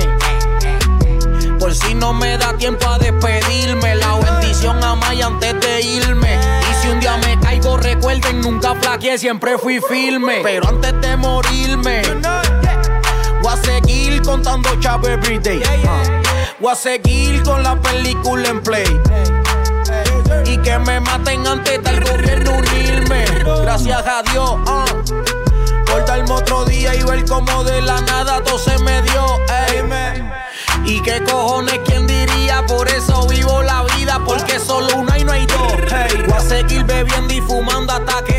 Por si no me da tiempo a despedirme, la bendición a Maya antes de irme. Y si un día me caigo, recuerden, nunca flaqueé, siempre fui firme. Pero antes de morirme, voy a seguir contando chavo everyday. Voy a seguir con la película en play. Y que me maten antes del gobierno unirme. Gracias a Dios, darme otro día y ver como de la nada todo se me dio. ey. Y qué cojones, quién diría, por eso vivo la vida, porque solo una y no hay dos. Hey, voy a seguir bebiendo y fumando hasta que